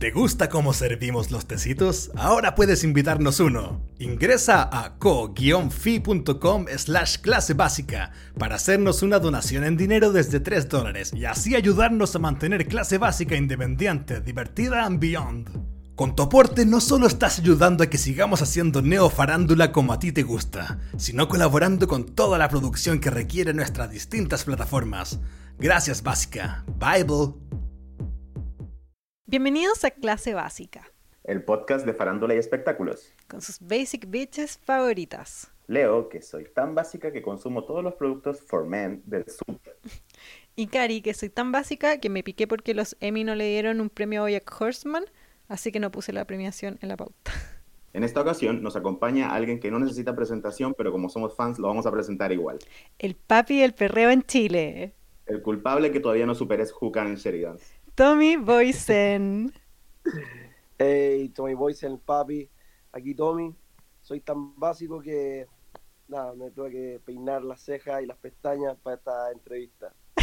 ¿Te gusta cómo servimos los tecitos? Ahora puedes invitarnos uno. Ingresa a co-fi.com slash clase básica para hacernos una donación en dinero desde 3 dólares y así ayudarnos a mantener clase básica independiente, divertida and beyond. Con tu aporte no solo estás ayudando a que sigamos haciendo neofarándula como a ti te gusta, sino colaborando con toda la producción que requiere nuestras distintas plataformas. Gracias Básica. Bible. Bienvenidos a Clase Básica, el podcast de farándula y espectáculos. con sus basic bitches favoritas. Leo, que soy tan básica que consumo todos los productos for men del super. Y Cari, que soy tan básica que me piqué porque los Emmy no le dieron un premio a Bojack Horseman, así que no puse la premiación en la pauta. En esta ocasión nos acompaña alguien que no necesita presentación, pero como somos fans lo vamos a presentar igual. El papi del perreo en Chile, El culpable que todavía no supera es Hukan Sheridan. Tommy Boysen. Hey, Tommy Boyce, el papi. Aquí Tommy. Soy tan básico que nada, me tuve que peinar las cejas y las pestañas para esta entrevista.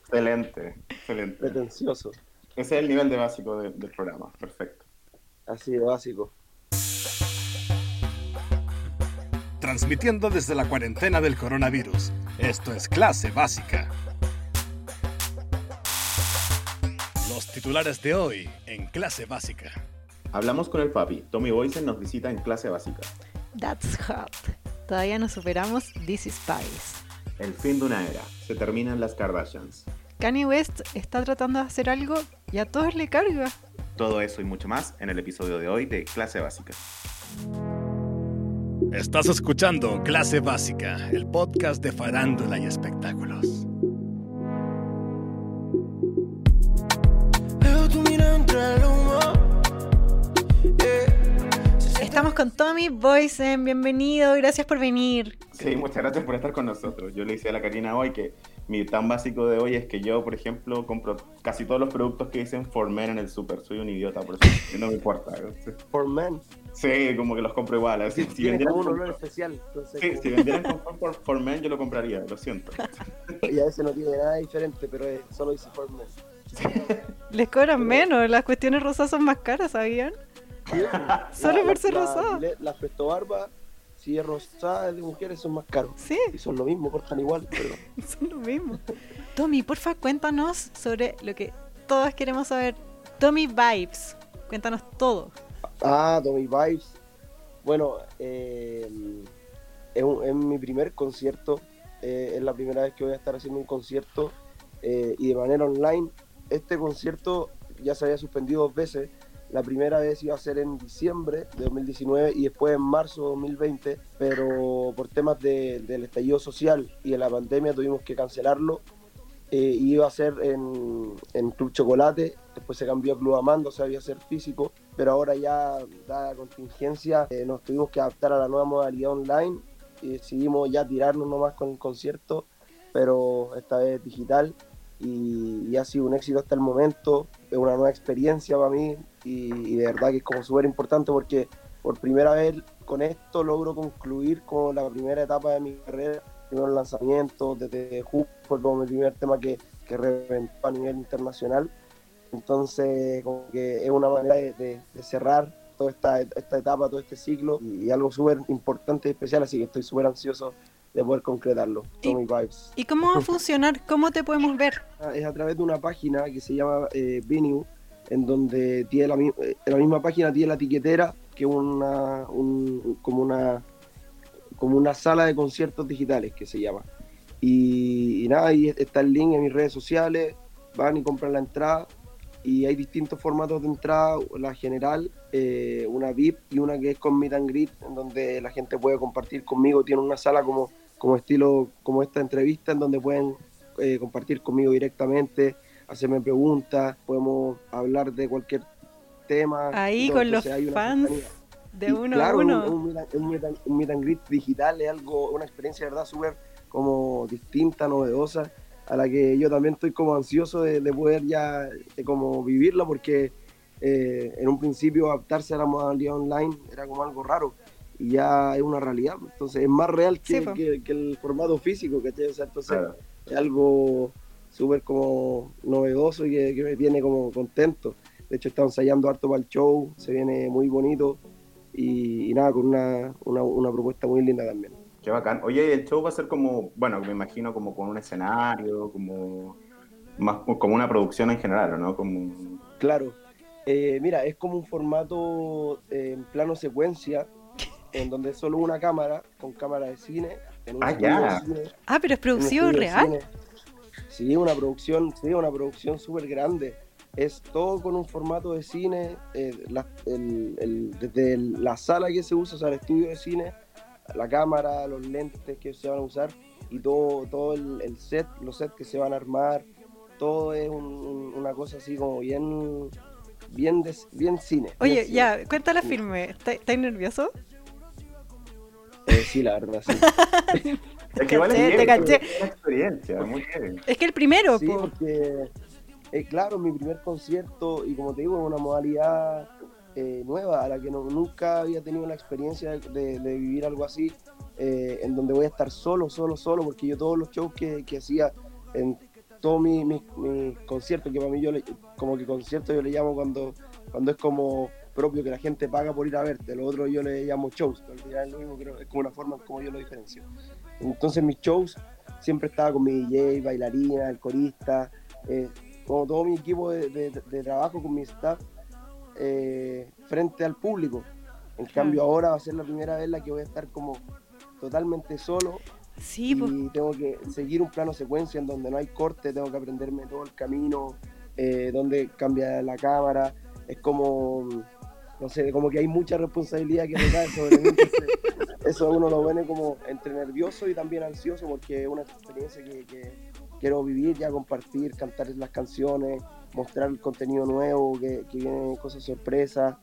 Excelente, excelente. Pretencioso. Ese es el nivel de básico de- del programa. Perfecto. Así de básico. Transmitiendo desde la cuarentena del coronavirus. Esto es clase básica. Titulares de hoy en clase básica. Hablamos con el papi. Tommy Boysen nos visita en clase básica. That's hot. Todavía no superamos This is Spice. El fin de una era. Se terminan las Kardashians. Kanye West está tratando de hacer algo y a todos le carga. Todo eso y mucho más en el episodio de hoy de clase básica. Estás escuchando Clase Básica, el podcast de farándula y espectáculos. Estamos con Tommy Boysen, bienvenido, gracias por venir. Sí, muchas gracias por estar con nosotros. Yo le decía a la Karina hoy que mi tan básico de hoy es que yo, por ejemplo, compro casi todos los productos que dicen for men en el super. Soy un idiota, por eso no me importa. For men. Sí, como que los compro igual. Así, si, vendieran como un olor especial. Entonces, sí, si vendieran con for, for men, yo lo compraría, lo siento. Y a veces no tiene nada diferente, pero es- solo dice for men. Les cobran menos, las cuestiones rosas son más caras, ¿sabían? Solo por ser rosado. le- Las Presto Barba, si es rosada de mujeres, son más caros. Sí, Y son lo mismo, cortan igual, pero son lo mismo. Tommy, porfa, cuéntanos sobre lo que todos queremos saber. Tommy Vibes, cuéntanos todo. Ah, Tommy Vibes. Bueno, eh, es, un- es mi primer concierto. eh, es la primera vez que voy a estar haciendo un concierto eh, y de manera online. Este concierto ya se había suspendido dos veces. La primera vez iba a ser en diciembre de 2019 y después en marzo de 2020, pero por temas de- del estallido social y de la pandemia tuvimos que cancelarlo. Eh, iba a ser en, en Club Chocolate, después se cambió a Club Amando, o sea, iba a ser físico, pero ahora ya, dada la contingencia, eh, nos tuvimos que adaptar a la nueva modalidad online y decidimos ya tirarnos nomás con el concierto, pero esta vez digital y, y ha sido un éxito hasta el momento, es una nueva experiencia para mí y, y de verdad que es como súper importante porque por primera vez con esto logro concluir con la primera etapa de mi carrera, primeros lanzamientos, desde Hoop fue como mi primer tema que, que reventó a nivel internacional, entonces como que es una manera de, de- de cerrar toda esta, esta etapa, todo este ciclo y, algo súper importante y especial, así que estoy súper ansioso de poder concretarlo. Y- Tommy Vibes. ¿Y cómo va a funcionar? ¿Cómo te podemos ver? Es a través de una página que se llama eh, Venue, en donde tiene la, eh, en la misma página tiene la etiquetera, que es una, un- como, una, como una sala de conciertos digitales que se llama. Y, y nada, ahí está el link en mis redes sociales, van y compran la entrada. Y hay distintos formatos de entrada, la general, eh, una VIP y una que es con Meet and Greet, en donde la gente puede compartir conmigo. Tiene una sala como, como estilo, como esta entrevista, en donde pueden eh, compartir conmigo directamente, hacerme preguntas, podemos hablar de cualquier tema. Ahí todo. con los Entonces, fans de Y uno claro, a un- uno. Un, un meet and- un meet and greet digital es algo, una experiencia de verdad súper como distinta, novedosa, a la que yo también estoy como ansioso de, de poder ya de como vivirla porque eh, en un principio adaptarse a la modalidad online era como algo raro y ya es una realidad, entonces es más real que, Sí, po. que- que el formato físico, ¿cachai? O sea, entonces Claro. es algo súper como novedoso y que, que me tiene como contento. De hecho, estamos ensayando harto para el show, se viene muy bonito y, y nada, con una, una, una propuesta muy linda también. Qué bacán. Oye, el show va a ser como, bueno, me imagino como con un escenario, como más como una producción en general, ¿no? Como Claro, eh, mira, es como un formato eh, en plano secuencia, en donde es solo una cámara, con cámara de cine. En un Ah, ya. de cine, Ah, pero es producción real. cine. Sí, una producción, sí, una producción súper grande. Es todo con un formato de cine, eh, la- el- el- desde el- la sala que se usa, o sea, el estudio de cine, la cámara, los lentes que se van a usar y todo, todo el, el set, los sets que se van a armar, todo es un- un- una cosa así como bien, bien, de- bien cine. bien Oye, cine. ya, cuéntala Sí. firme. ¿Estás estás nervioso? Eh, sí, la verdad, sí. Es que igual es te bien, caché. es una experiencia, muy bien. Es que el primero, Sí, po. porque, eh, claro, mi primer concierto, y como te digo, es una modalidad eh, nueva, a la que no- nunca había tenido la experiencia de, de vivir algo así, eh, en donde voy a estar solo, solo, solo, porque yo todos los shows que, que hacía en todos mis mis- mis conciertos, que para mí yo le- como que concierto yo le llamo cuando, cuando es como propio que la gente paga por ir a verte, lo otro yo le llamo shows, pero es lo mismo, es como una forma como yo lo diferencio. Entonces mis shows siempre estaba con mi DJ, bailarina, el corista, eh, como todo mi equipo de, de- de trabajo con mi staff eh, frente al público. En cambio ahora va a ser la primera vez la que voy a estar como totalmente solo Sí, y tengo que seguir un plano secuencia en donde no hay corte, tengo que aprenderme todo el camino, eh, donde cambia la cámara, es como, no sé, como que hay mucha responsabilidad que recae sobre mí, eso uno lo pone como entre nervioso y también ansioso porque es una experiencia que, que quiero vivir, ya compartir, cantar las canciones, mostrar el contenido nuevo, que, que vienen cosas sorpresas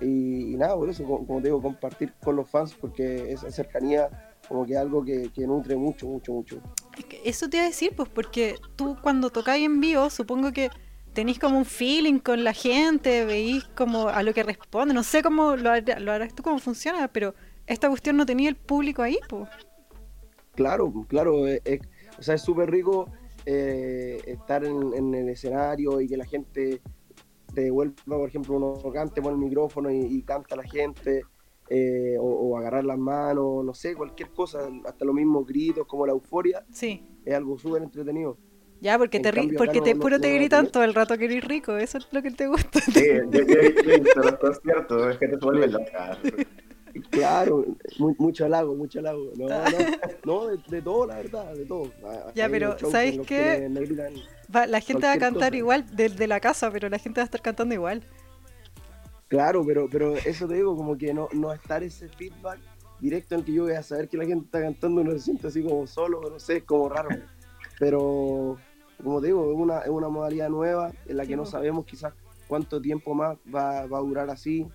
y, y nada, por eso, como, como te digo, compartir con los fans porque esa cercanía como que es algo que, que nutre mucho, mucho, mucho. Es que eso te iba a decir, pues, porque tú cuando tocáis en vivo, supongo que tenéis como un feeling con la gente, veís como a lo que responde. No sé cómo lo, hará- lo harás tú, cómo funciona, pero esta cuestión no tenía el público ahí, pues. Claro, claro, es- es- o sea, es súper rico eh, estar en, en el escenario y que la gente te devuelva, por ejemplo, uno cante por el micrófono y, y canta a la gente, eh, o, o agarrar las manos, no sé, cualquier cosa, hasta los mismos gritos, como la euforia, Sí. es algo súper entretenido. Ya, porque En te cambio, porque te no- puro no- te no gritan tenía- todo el rato que eres rico, eso es lo que te gusta. Sí, yo, yo he visto los conciertos, es que te vuelve loca. Claro, mu- mucho halago, mucho halago. No, no, no de, de todo, la verdad, de todo. Ya, hay pero, ¿sabes qué? Va- la gente va a cantar cosa. igual desde la casa, pero la gente va a estar cantando igual. Claro, pero, pero eso te digo, como que no, no estar ese feedback directo en el que yo voy a saber que la gente está cantando y no se siente así como solo, no sé, es como raro. Pero, como te digo, es una, es una modalidad nueva en la Sí, que no sabemos quizás cuánto tiempo más va, va a durar así.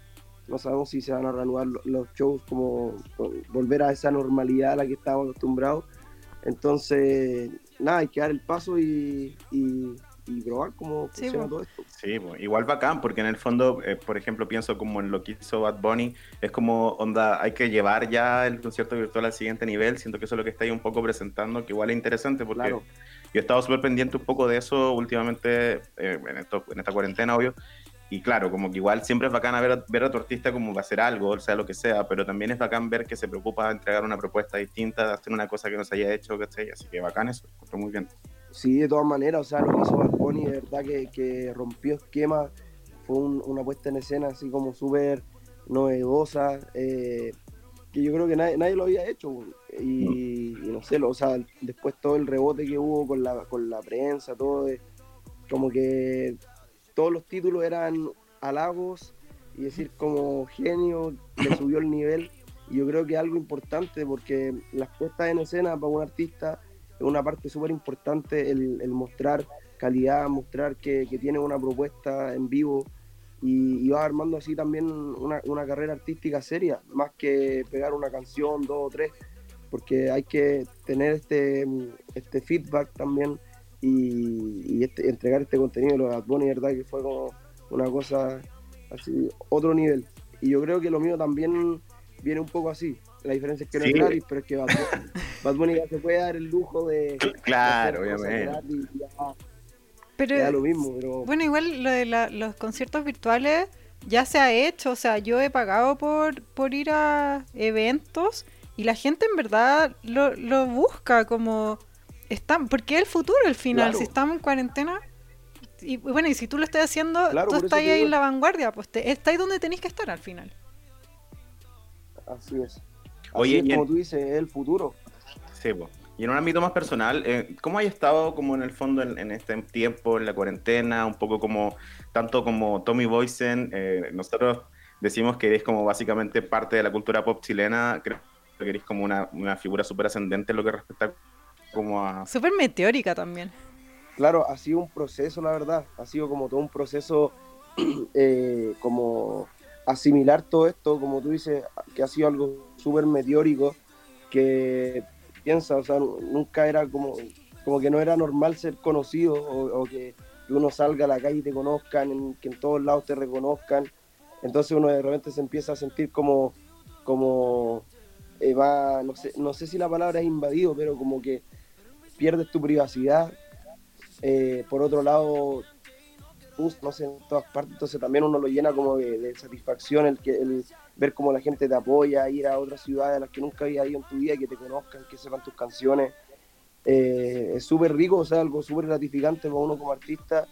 No sabemos si se van a reanudar lo- los shows, como como volver a esa normalidad a la que estábamos acostumbrados. Entonces, nada, hay que dar el paso y, y, y probar cómo Sí, funciona po. todo esto. Sí, pues, igual bacán, porque en el fondo, eh, por ejemplo, pienso como en lo que hizo Bad Bunny, es como, onda, hay que llevar ya el concierto virtual al siguiente nivel, siento que eso es lo que está ahí un poco presentando, que igual es interesante, porque Claro. yo he estado súper pendiente un poco de eso últimamente, eh, en, esto- en esta cuarentena, obvio, y claro, como que igual siempre es bacán ver, a- ver a tu artista como va a hacer algo, o sea lo que sea, pero también es bacán ver que se preocupa de entregar una propuesta distinta, de hacer una cosa que no se haya hecho, ¿cachai? Así que bacán eso, muy bien. Sí, de todas maneras, o sea, lo que hizo Bad Bunny, de verdad que, que rompió esquemas, fue un- una puesta en escena así como súper novedosa, eh, que yo creo que nadie, nadie lo había hecho, y, y no sé, lo- o sea, después todo el rebote que hubo con la, con la prensa, todo, de- como que todos los títulos eran halagos y decir como genio, le subió el nivel, y yo creo que es algo importante porque las puestas en escena para un artista es una parte súper importante el, mostrar calidad, mostrar que, que tiene una propuesta en vivo y, y va armando así también una, una carrera artística seria, más que pegar una canción, dos o tres, porque hay que tener este, este feedback también y, este- entregar este contenido. Lo de Bad verdad que fue como una cosa así, otro nivel. Y yo creo que lo mío también viene un poco así. La diferencia es que no Sí. es gratis, pero es que Bad Bunny, Bad Bunny ya se puede dar el lujo de, Claro, obviamente. gratis, ya. Pero, lo mismo, pero bueno, igual lo de la- los conciertos virtuales ya se ha hecho. O sea, yo he pagado por, por ir a eventos y la gente en verdad lo, lo busca como... Están, porque es el futuro al final. Claro. Si estamos en cuarentena... Y bueno, y si tú lo estás haciendo, Claro, tú estás ahí digo. en la vanguardia, pues te, estás ahí donde tenés que estar al final. así es. Oye, es y en- como tú dices, es el futuro. Sí, po. Y en un ámbito más personal, eh, ¿cómo has estado como en el fondo en, en este tiempo, en la cuarentena, un poco como, tanto como Tommy Boysen, eh, nosotros decimos que eres como básicamente parte de la cultura pop chilena, creo que eres como una, una figura súper ascendente en lo que respecta como a... Súper meteórica también. Claro, ha sido un proceso, la verdad. Ha sido como todo un proceso, eh, como asimilar todo esto, como tú dices, que ha sido algo súper meteórico, que piensa, o sea, nu- nunca era como, como que no era normal ser conocido o, que, uno salga a la calle y te conozcan, que en todos lados te reconozcan. Entonces uno de repente se empieza a sentir como, como eh, va, no sé, no sé si la palabra es invadido, pero como que pierdes tu privacidad. Eh, por otro lado, no sé, en todas partes, entonces también uno lo llena como de, de satisfacción el, que, el ver cómo la gente te apoya, ir a otras ciudades a las que nunca había ido en tu vida, que te conozcan, que sepan tus canciones. Eh, es súper rico, o sea, algo súper gratificante para uno como artista.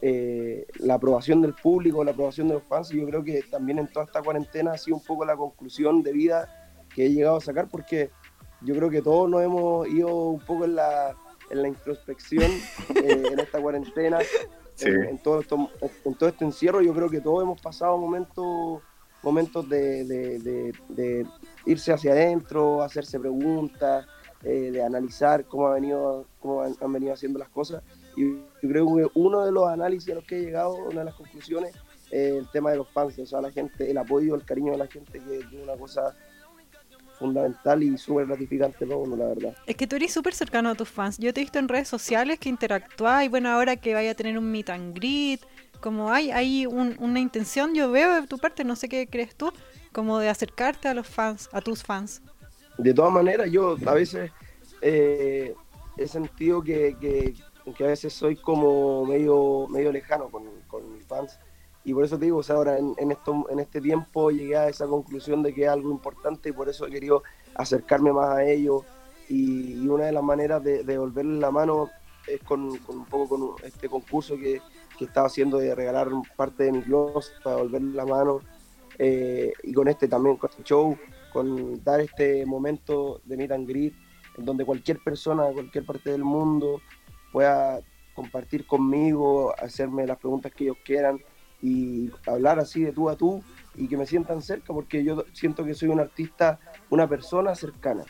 Eh, la aprobación del público, la aprobación de los fans, y yo creo que también en toda esta cuarentena ha sido un poco la conclusión de vida que he llegado a sacar, porque yo creo que todos nos hemos ido un poco en la, en la introspección eh, en esta cuarentena, Sí. en, en todo esto, en todo este encierro, yo creo que todos hemos pasado momentos momentos de, de- irse hacia adentro, hacerse preguntas, eh, de analizar cómo, ha venido, cómo han, venido haciendo las cosas. Y yo creo que uno de los análisis a los que he llegado, una de las conclusiones, es el tema de los fans, o sea, la gente, el apoyo, el cariño de la gente, que es una cosa fundamental y súper gratificante para uno, la verdad. Es que tú eres súper cercano a tus fans. Yo te he visto en redes sociales que interactúas y bueno, ahora que vaya a tener un meet and greet, como hay, hay un- una intención, yo veo de tu parte, no sé qué crees tú, como de acercarte a los fans, a tus fans. de todas maneras, yo a veces eh, he sentido que, que, a veces soy como medio, medio lejano con, con mis fans. Y por eso te digo, o sea, ahora en, en, esto, en este tiempo llegué a esa conclusión de que es algo importante y por eso he querido acercarme más a ellos. Y, una de las maneras de, de devolverles la mano es con un poco con este concurso que, que estaba haciendo de regalar parte de mi closet para devolverles la mano. Eh, y con este también, con este show, con dar este momento de meet and greet, en donde cualquier persona de cualquier parte del mundo pueda compartir conmigo, hacerme las preguntas que ellos quieran y hablar así de tú a tú y que me sientan cerca, porque yo siento que soy un artista, una persona cercana,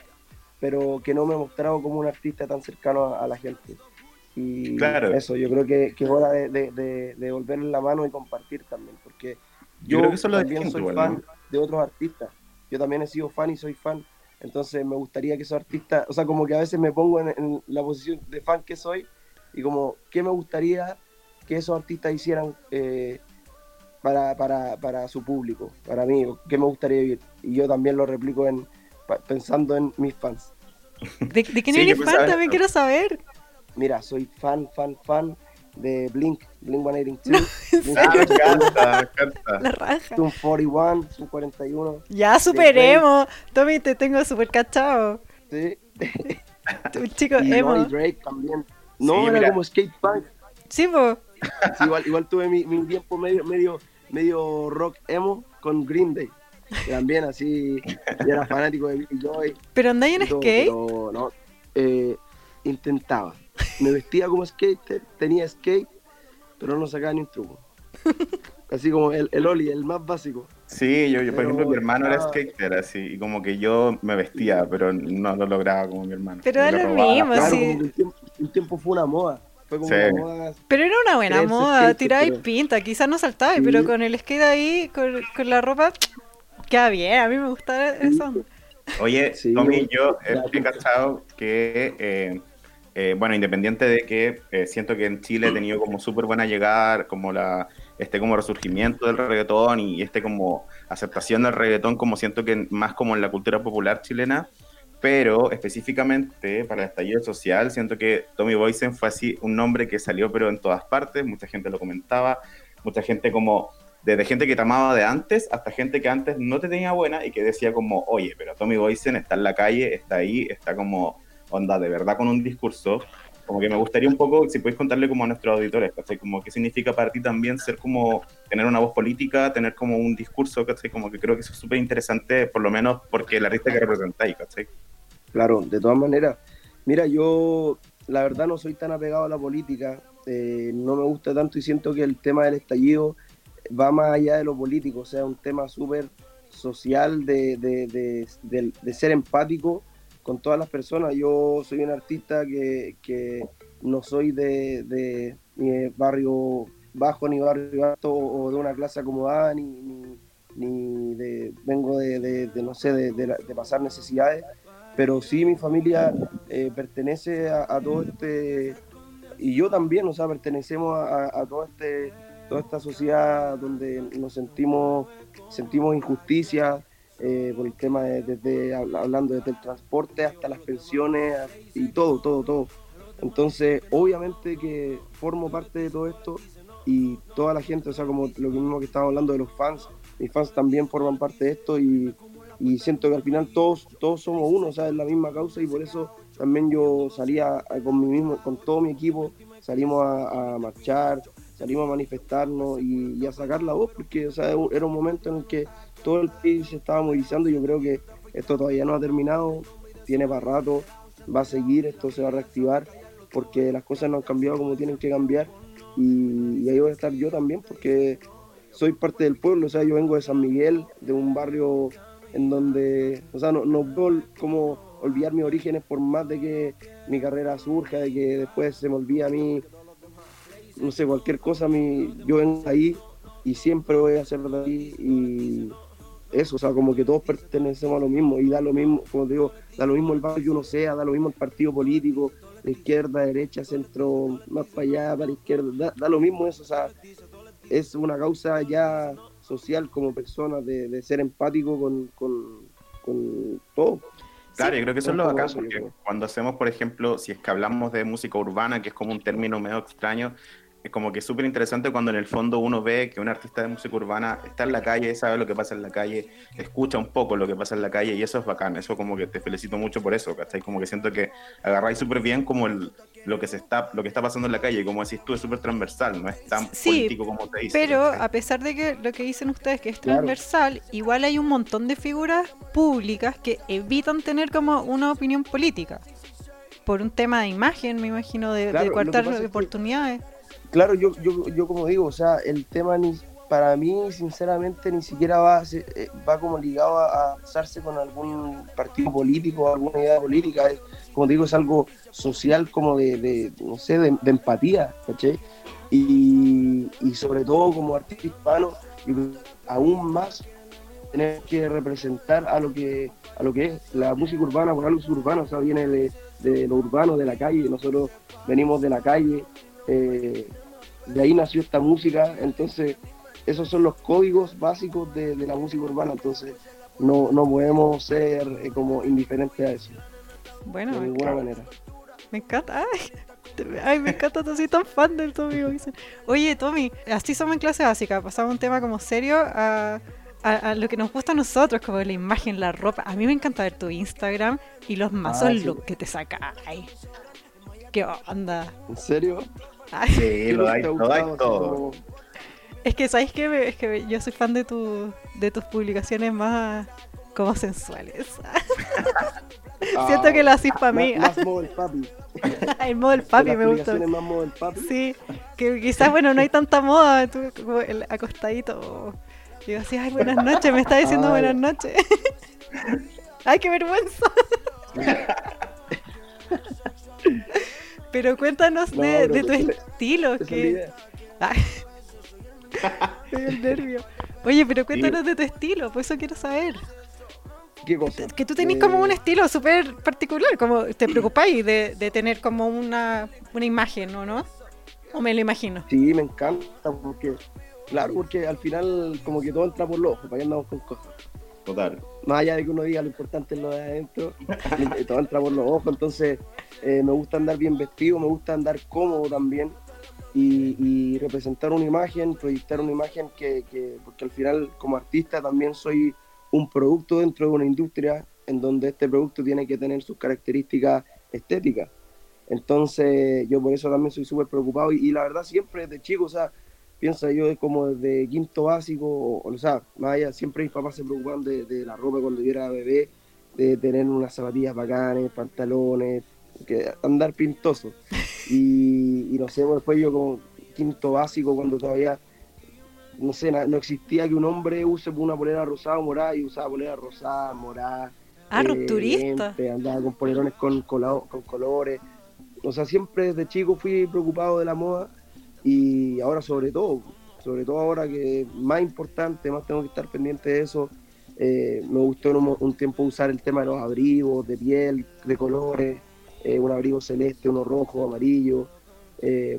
pero que no me he mostrado como un artista tan cercano a, a la gente. Y Claro. eso, yo creo que, que es hora de, de, de, la mano y compartir también, porque Yo yo, creo que eso es lo también soy igual, fan ¿no? de otros artistas. Yo también he sido fan y soy fan. Entonces me gustaría que esos artistas, o sea, como que a veces me pongo en, en la posición de fan que soy y como, ¿qué me gustaría que esos artistas hicieran eh, para, para, para su público, para mí? ¿Qué me gustaría vivir? Y yo también lo replico en, pensando en mis fans. ¿De, de quién Sí, eres yo fan? También quiero saber. Mira, soy fan, fan, fan de Blink, Blink 182, Blink Ah, me 182, encanta, me encanta. La raja. Zoom 41, Zoom 41, Ya superemos. Tommy, te tengo súper cachado. sí. Un chico y emo. no, y Drake también. No, Sí, era mira. como skate punk. Sí, po. Sí, igual, igual tuve mi, mi tiempo medio, medio, medio rock emo con Green Day. También así, yo era fanático de Billy Joy. Pero andáis en skate. pero no, eh, intentaba. Me vestía como skater, tenía skate, pero no sacaba ni un truco. Así como el, el Oli, el más básico. Sí, yo, yo, por ejemplo, mi hermano era skater, así, y como que yo me vestía, pero no lo lograba como mi hermano. Pero le lo mismo. Claro, sí. un tiempo, un tiempo fue una moda. Fue como Sí. una moda. Pero era una buena moda, tiráis pero- pinta, quizás no saltáis, Sí. pero con el skate ahí, con, con la ropa, queda bien, a mí me gusta eso. Oye, Sí, Tommy, yo- he cachado que, eh, eh, bueno, independiente de que eh, siento que en Chile he tenido como súper buena llegada, como la este como resurgimiento del reggaetón y este como aceptación del reggaetón, como siento que más como en la cultura popular chilena, pero específicamente para el estallido social, siento que Tommy Boysen fue así un nombre que salió pero en todas partes, mucha gente lo comentaba, mucha gente como, desde gente que te amaba de antes hasta gente que antes no te tenía buena y que decía como, oye, pero Tommy Boysen está en la calle, está ahí, está como, onda, de verdad con un discurso, como que me gustaría un poco, si podéis contarle como a nuestros auditores, ¿cachai? Como qué significa para ti también ser como, tener una voz política, tener como un discurso, ¿cachai? Como que creo que eso es súper interesante, por lo menos porque la artista que representáis, ¿cachai? Claro, de todas maneras. Mira, yo la verdad no soy tan apegado a la política, eh, no me gusta tanto y siento que el tema del estallido va más allá de lo político, o sea, un tema súper social de, de, de, de- de ser empático con todas las personas. Yo soy un artista que, que no soy de, de barrio bajo ni barrio alto o de una clase acomodada ni, ni, ni de vengo de, no sé de, pasar necesidades pero sí mi familia eh, pertenece a, a todo este y yo también o sea pertenecemos a, a- a todo este toda esta sociedad donde nos sentimos sentimos injusticia eh, por el tema de, desde habla- hablando desde el transporte hasta las pensiones y todo todo todo. Entonces obviamente que formo parte de todo esto y toda la gente o sea como lo mismo que estaba hablando de los fans mis fans también forman parte de esto y y siento que al final todos todos somos uno, o sea, es la misma causa y por eso también yo salía a- con mi mismo, con todo mi equipo, salimos a, a marchar, salimos a manifestarnos y, y a sacar la voz, porque o sea, era un momento en el que todo el país se estaba movilizando yo creo que esto todavía no ha terminado, tiene para rato, va a seguir, esto se va a reactivar, porque las cosas no han cambiado como tienen que cambiar y, ahí voy a estar yo también, porque soy parte del pueblo, o sea, yo vengo de San Miguel, de un barrio en donde, o sea, no, no puedo como olvidar mis orígenes por más de que mi carrera surja, de que después se me olvide a mí, no sé, cualquier cosa, mi, yo vengo ahí y siempre voy a hacerlo ahí y eso, o sea, como que todos pertenecemos a lo mismo y da lo mismo, como te digo, da lo mismo el barrio que uno sea, da lo mismo el partido político, de izquierda, derecha, centro, más para allá, para la izquierda, da, da lo mismo eso, o sea, es una causa ya social como persona de, de ser empático con, con, con todo. Claro, yo creo que eso es lo bacán, porque cuando hacemos, por ejemplo, si es que hablamos de música urbana, que es como un término medio extraño, como que es súper interesante cuando en el fondo uno ve que un artista de música urbana está en la calle, sabe lo que pasa en la calle, escucha un poco lo que pasa en la calle y eso es bacán, eso como que te felicito mucho por eso, ¿cachai? Como que siento que agarráis súper bien como el, lo que se está, lo que está pasando en la calle, y como decís tú, es súper transversal, no es tan Sí, político como te dice. Pero ¿cachai? a pesar de que lo que dicen ustedes que es Claro. transversal, igual hay un montón de figuras públicas que evitan tener como una opinión política. Por un tema de imagen, me imagino, de, de Claro, lo que cortar pasa es que- oportunidades. Claro, yo, yo, yo como digo, o sea, el tema ni, para mí, sinceramente, ni siquiera va, a ser- eh, va como ligado a, a basarse con algún partido político o alguna idea política. Es, como digo, es algo social como de, no sé, de, empatía, ¿cachai? Y, sobre todo como artista hispano, aún más tener que representar a lo que a lo que es la música urbana, por algo es urbana, o sea, viene de, de lo urbano, de la calle, nosotros venimos de la calle, eh, de ahí nació esta música, entonces esos son los códigos básicos de, de la música urbana, entonces no, no podemos ser eh, como indiferentes a eso, Bueno, de me, ninguna manera. me encanta. Ay, ay, me encanta, soy tan fan del Tommy. Oye, Tommy, así somos en clase básica. Pasamos un tema como serio a, a- a lo que nos gusta a nosotros, como la imagen, la ropa. A mí me encanta ver tu Instagram y los mazos Ah, sí. look que te sacas. ¿Qué onda? ¿En serio? Ay, Sí, ¿Qué lo te dais ha lo así todo. Es que, ¿sabes qué? Es que yo soy fan de, tu, de tus publicaciones más como sensuales. Siento Ah, que lo haces para mí. Más, más modo el papi. El modo del papi me gusta. más modo el papi. Sí, que quizás, bueno, no hay tanta moda, tú como el acostadito. Digo así, ay, buenas noches, me está diciendo Ay. buenas noches. ay, qué vergüenza. Pero cuéntanos No, de, de tu estilo, es que... el nervio. Oye, pero cuéntanos de tu estilo, por eso quiero saber. ¿Qué cosa? Que tú tenés como un Eh, estilo súper particular, como te preocupáis de, de tener como una, una imagen, ¿o no? ¿O me lo imagino? Sí, me encanta porque, claro, porque al final como que todo entra por los ojos, para que andamos con cosas. Total. más allá de que uno diga lo importante es lo de adentro, todo entra por los ojos, entonces eh, me gusta andar bien vestido, me gusta andar cómodo también y, y representar una imagen, proyectar una imagen que, que- porque al final como artista también soy un producto dentro de una industria en donde este producto tiene que tener sus características estéticas. Entonces yo por eso también soy súper preocupado y, y la verdad siempre desde chico, o sea, piensa yo como desde quinto básico, o, o sea, más allá, siempre mis papás se preocupaban de, de la ropa cuando yo era bebé, de tener unas zapatillas bacanes, pantalones, que andar pintoso. Y, y no sé, después yo como quinto básico, cuando todavía, no sé, no existía que un hombre use una polera rosada o morada, y usaba polera rosada, morada. Ah, eh, rupturista. andaba con polerones con, colao- con colores. O sea, siempre desde chico fui preocupado de la moda y ahora sobre todo, sobre todo ahora que más importante, más tengo que estar pendiente de eso. eh, me gustó un, un tiempo usar el tema de los abrigos, de piel, de colores, eh, un abrigo celeste, uno rojo, amarillo. eh,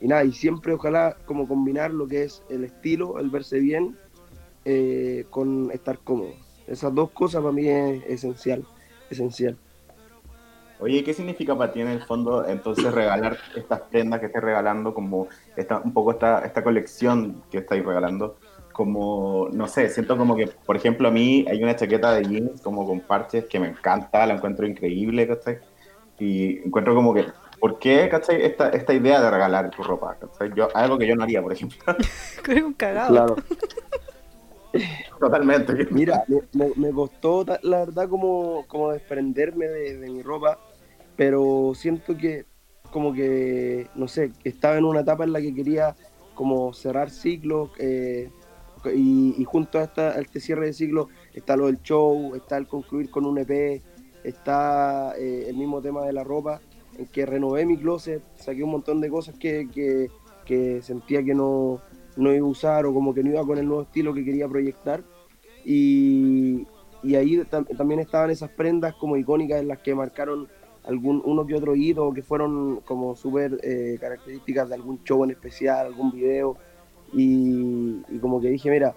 y nada, y siempre ojalá como combinar lo que es el estilo, el verse bien, eh, con estar cómodo. Esas dos cosas para mí es esencial, esencial. Oye, ¿y ¿qué significa para ti en el fondo entonces regalar estas prendas que estés regalando, como esta, un poco esta, esta colección que estáis regalando? Como, no sé, siento como que, por ejemplo, a mí hay una chaqueta de jeans como con parches que me encanta, la encuentro increíble, ¿cachai? Y encuentro como que, ¿por qué, cachai, esta, esta idea de regalar tu ropa? ¿cachai? Yo, algo que yo no haría, por ejemplo. Eres un cagado. Claro. Totalmente. Mira, me, me- me costó la verdad como, como desprenderme de, de mi ropa, pero siento que como que, no sé, estaba en una etapa en la que quería como cerrar ciclos eh, y, junto a, este cierre de ciclo está lo del show, está el concluir con un EP, está eh, el mismo tema de la ropa, en que renové mi closet, saqué un montón de cosas que, que- sentía que no, no iba a usar o como que no iba con el nuevo estilo que quería proyectar. Y, ahí tam- también estaban esas prendas como icónicas en las que marcaron algún uno que otro hito que fueron como súper eh, características de algún show en especial, algún video. Y, y como que dije, mira,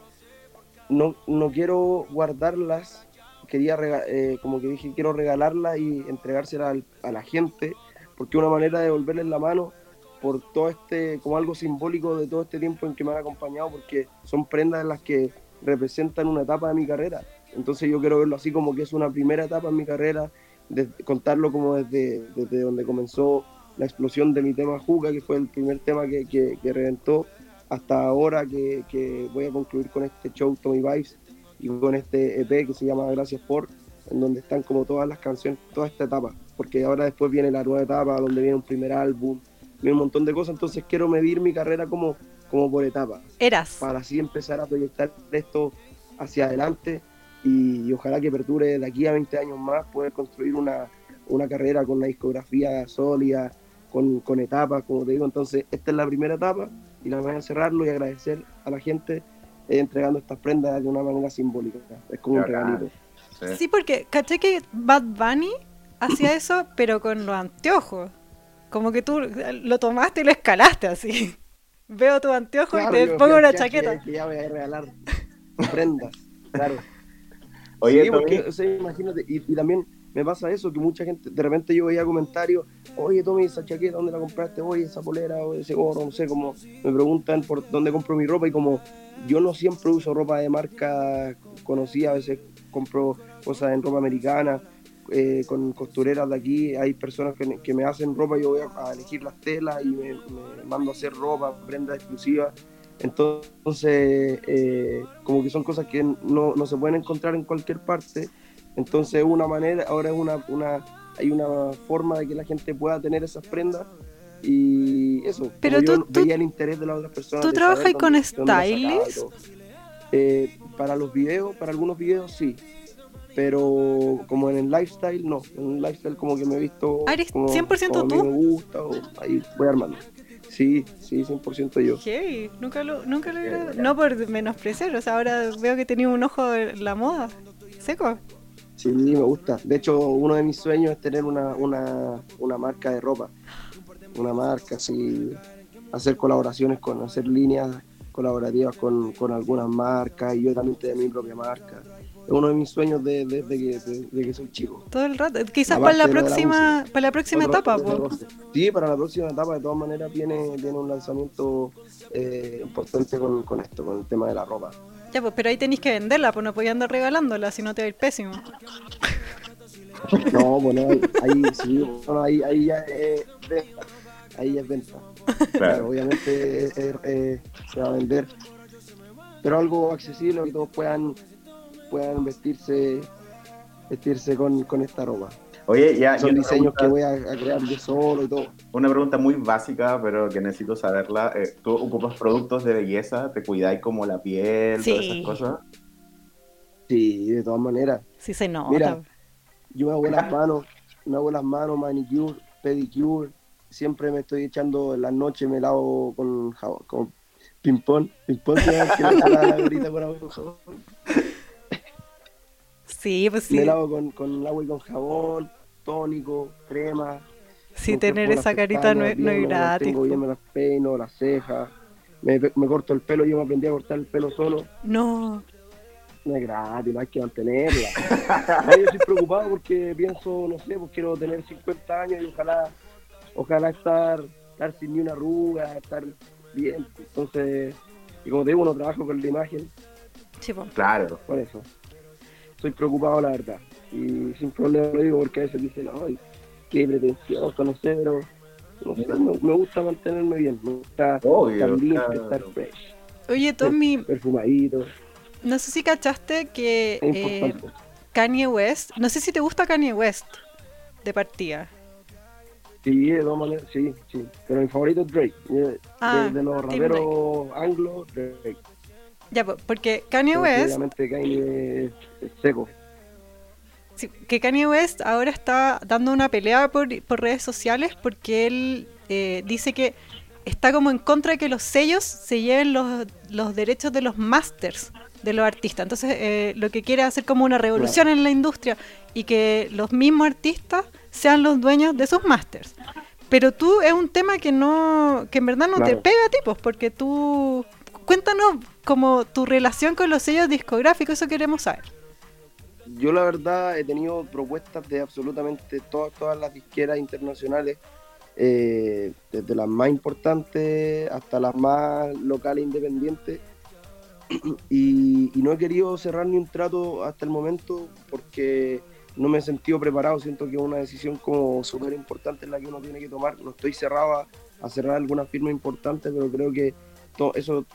no, no quiero guardarlas, quería eh, como que dije, quiero regalarlas y entregárselas al- a la gente, porque una manera de devolverles la mano por todo este, como algo simbólico de todo este tiempo en que me han acompañado, porque son prendas en las que representan una etapa de mi carrera. Entonces yo quiero verlo así como que es una primera etapa en mi carrera, de, contarlo como desde, desde donde comenzó la explosión de mi tema Juca, que fue el primer tema que, que, que reventó, hasta ahora que, que voy a concluir con este show Tommy Vibes y con este EP que se llama Gracias por, en donde están como todas las canciones, toda esta etapa, porque ahora después viene la nueva etapa, donde viene un primer álbum, viene un montón de cosas, entonces quiero medir mi carrera como, como por etapas, Eras. para así empezar a proyectar esto hacia adelante y, y ojalá que perdure de aquí a 20 años más, poder construir una, una carrera con una discografía sólida, con, con etapas, como te digo, entonces esta es la primera etapa y la voy a cerrarlo y agradecer a la gente eh, entregando estas prendas de una manera simbólica, es como un regalito. Sí. Sí, porque caché que Bad Bunny hacía eso, pero con los anteojos. Como que tú lo tomaste y lo escalaste así. Veo tu anteojo Claro, y te yo pongo una chaqueta. Que ya voy a regalar prendas, claro. Oye, sí, porque, o sea, imagínate, y, y también me pasa eso, que mucha gente, de repente yo veía comentarios, oye Tommy, esa chaqueta, ¿dónde la compraste? Oye, esa polera, o ese gorro, no sé, como me preguntan por dónde compro mi ropa y como yo no siempre uso ropa de marca conocida, a veces compro cosas en ropa americana, eh, con costureras de aquí, hay personas que, que me hacen ropa, yo voy a, a elegir las telas y me, me mando a hacer ropa, prendas exclusivas. Entonces, eh, como que son cosas que no, no se pueden encontrar en cualquier parte. Entonces, una manera, ahora es una, una, hay una forma de que la gente pueda tener esas prendas. Y eso, Pero como yo tú- tú- veía el interés de las otras personas. ¿tú trabajas con stylist? Eh, para los videos, para algunos videos sí. Pero como en el lifestyle, no. En el lifestyle como que me he visto... Ah, ¿eres como, 100% como a mí tú? me gusta o ahí voy armando. Sí, sí, 100% yo. Hey, nunca lo, nunca lo. No por menospreciar, o sea, ahora veo que tenía un ojo en la moda. Seco. Sí, me gusta. De hecho, uno de mis sueños es tener una, una, una marca de ropa. Una marca, así, hacer colaboraciones con, hacer líneas colaborativas con, con algunas marcas y yo también tener mi propia marca. Es uno de mis sueños de- desde que, de- de que soy chico. Todo el rato. Quizás Aparte para la próxima, para la próxima Otro- etapa. Sí, para la próxima etapa de todas maneras viene, viene un lanzamiento eh, importante con, con esto, con el tema de la ropa. Ya, pues, pero ahí tenéis que venderla, pues no podías andar regalándola, si no te va a ir pésimo. No, bueno, ahí, ahí sí, bueno, ahí, ahí ya es venta. Ahí ya es venta. Claro, Claro. obviamente es- es- es- se va a vender, pero algo accesible que todos puedan puedan vestirse vestirse con, con esta ropa. Oye, ya, Son diseños pregunta- que voy a, a crear yo solo y todo. Una pregunta muy básica, pero que necesito saberla. Eh, ¿Tú ocupas productos de belleza? ¿Te cuidáis como la piel, todas esas cosas? Sí, de todas maneras. Sí se nota. Mira. Yo me hago las manos, me hago las manos, manicure, pedicure. Siempre me estoy echando en las noches, me lavo con jabón, con ping-pong. Ping-pong, que la la con jabón. Sí, pues sí. Me lavo con, con agua y con jabón, tónico, crema. Sí, tener esa carita no es, no es gratis. Tengo bien, po. me las peino, las cejas. Me, me corto el pelo, yo me aprendí a cortar el pelo solo. No. No es gratis, no hay que mantenerla. Yo estoy preocupado porque pienso, no sé, pues quiero tener 50 años y ojalá, ojalá estar, estar sin ni una arruga, estar bien. Entonces, y como te digo, no trabajo con la imagen, Sí, po. Claro. por eso. Estoy preocupado, la verdad. Y sin problema lo digo porque a veces dicen, ay, qué pretencioso, no sé, pero no sé, me, me gusta mantenerme bien, me gusta Obvio, estar limpio, claro. estar fresh, Oye, Tommy, perfumadito, no sé si cachaste que eh. Kanye West, no sé si te gusta Kanye West de partida. Sí, de todas maneras, sí, sí. Pero mi favorito es Drake. De, Ah, de los Team raperos anglos, Drake. Ya, po, porque Kanye West, Kanye es, seco. sí, que Kanye West ahora está dando una pelea por, por redes sociales porque él eh, dice que está como en contra de que los sellos se lleven los, los derechos de los masters de los artistas. Entonces, eh, lo que quiere es hacer como una revolución en la industria y que los mismos artistas sean los dueños de sus masters. Pero tú es un tema que no, que en verdad no te pega a ti, pues, porque tú, cuéntanos como tu relación con los sellos discográficos, eso queremos saber. Yo la verdad he tenido propuestas de absolutamente todas, todas las disqueras internacionales, eh, desde las más importantes hasta las más locales independientes. Y, no he querido cerrar ni un trato hasta el momento porque no me he sentido preparado. Siento que es una decisión como súper importante la que uno tiene que tomar. No estoy cerrado a, a cerrar alguna firma importante, pero creo que eso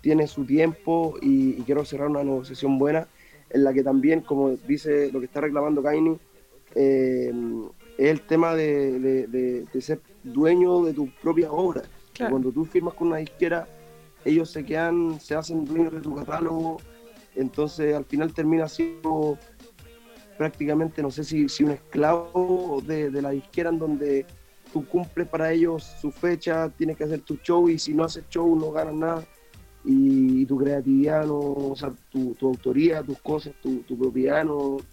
tiene su tiempo y, y quiero cerrar una negociación buena en la que también, como dice lo que está reclamando Kaini, eh, es el tema de, de- de- de ser dueño de tu propia obra. Claro. Cuando tú firmas con una disquera, ellos se quedan, se hacen dueños de tu catálogo, entonces al final termina siendo prácticamente, no sé si, si un esclavo de, de la disquera en donde tú cumples para ellos su fecha, tienes que hacer tu show y si no haces show no ganas nada y, tu creatividad, no, o sea, tu, tu autoría, tus cosas, tu, tu propiedad no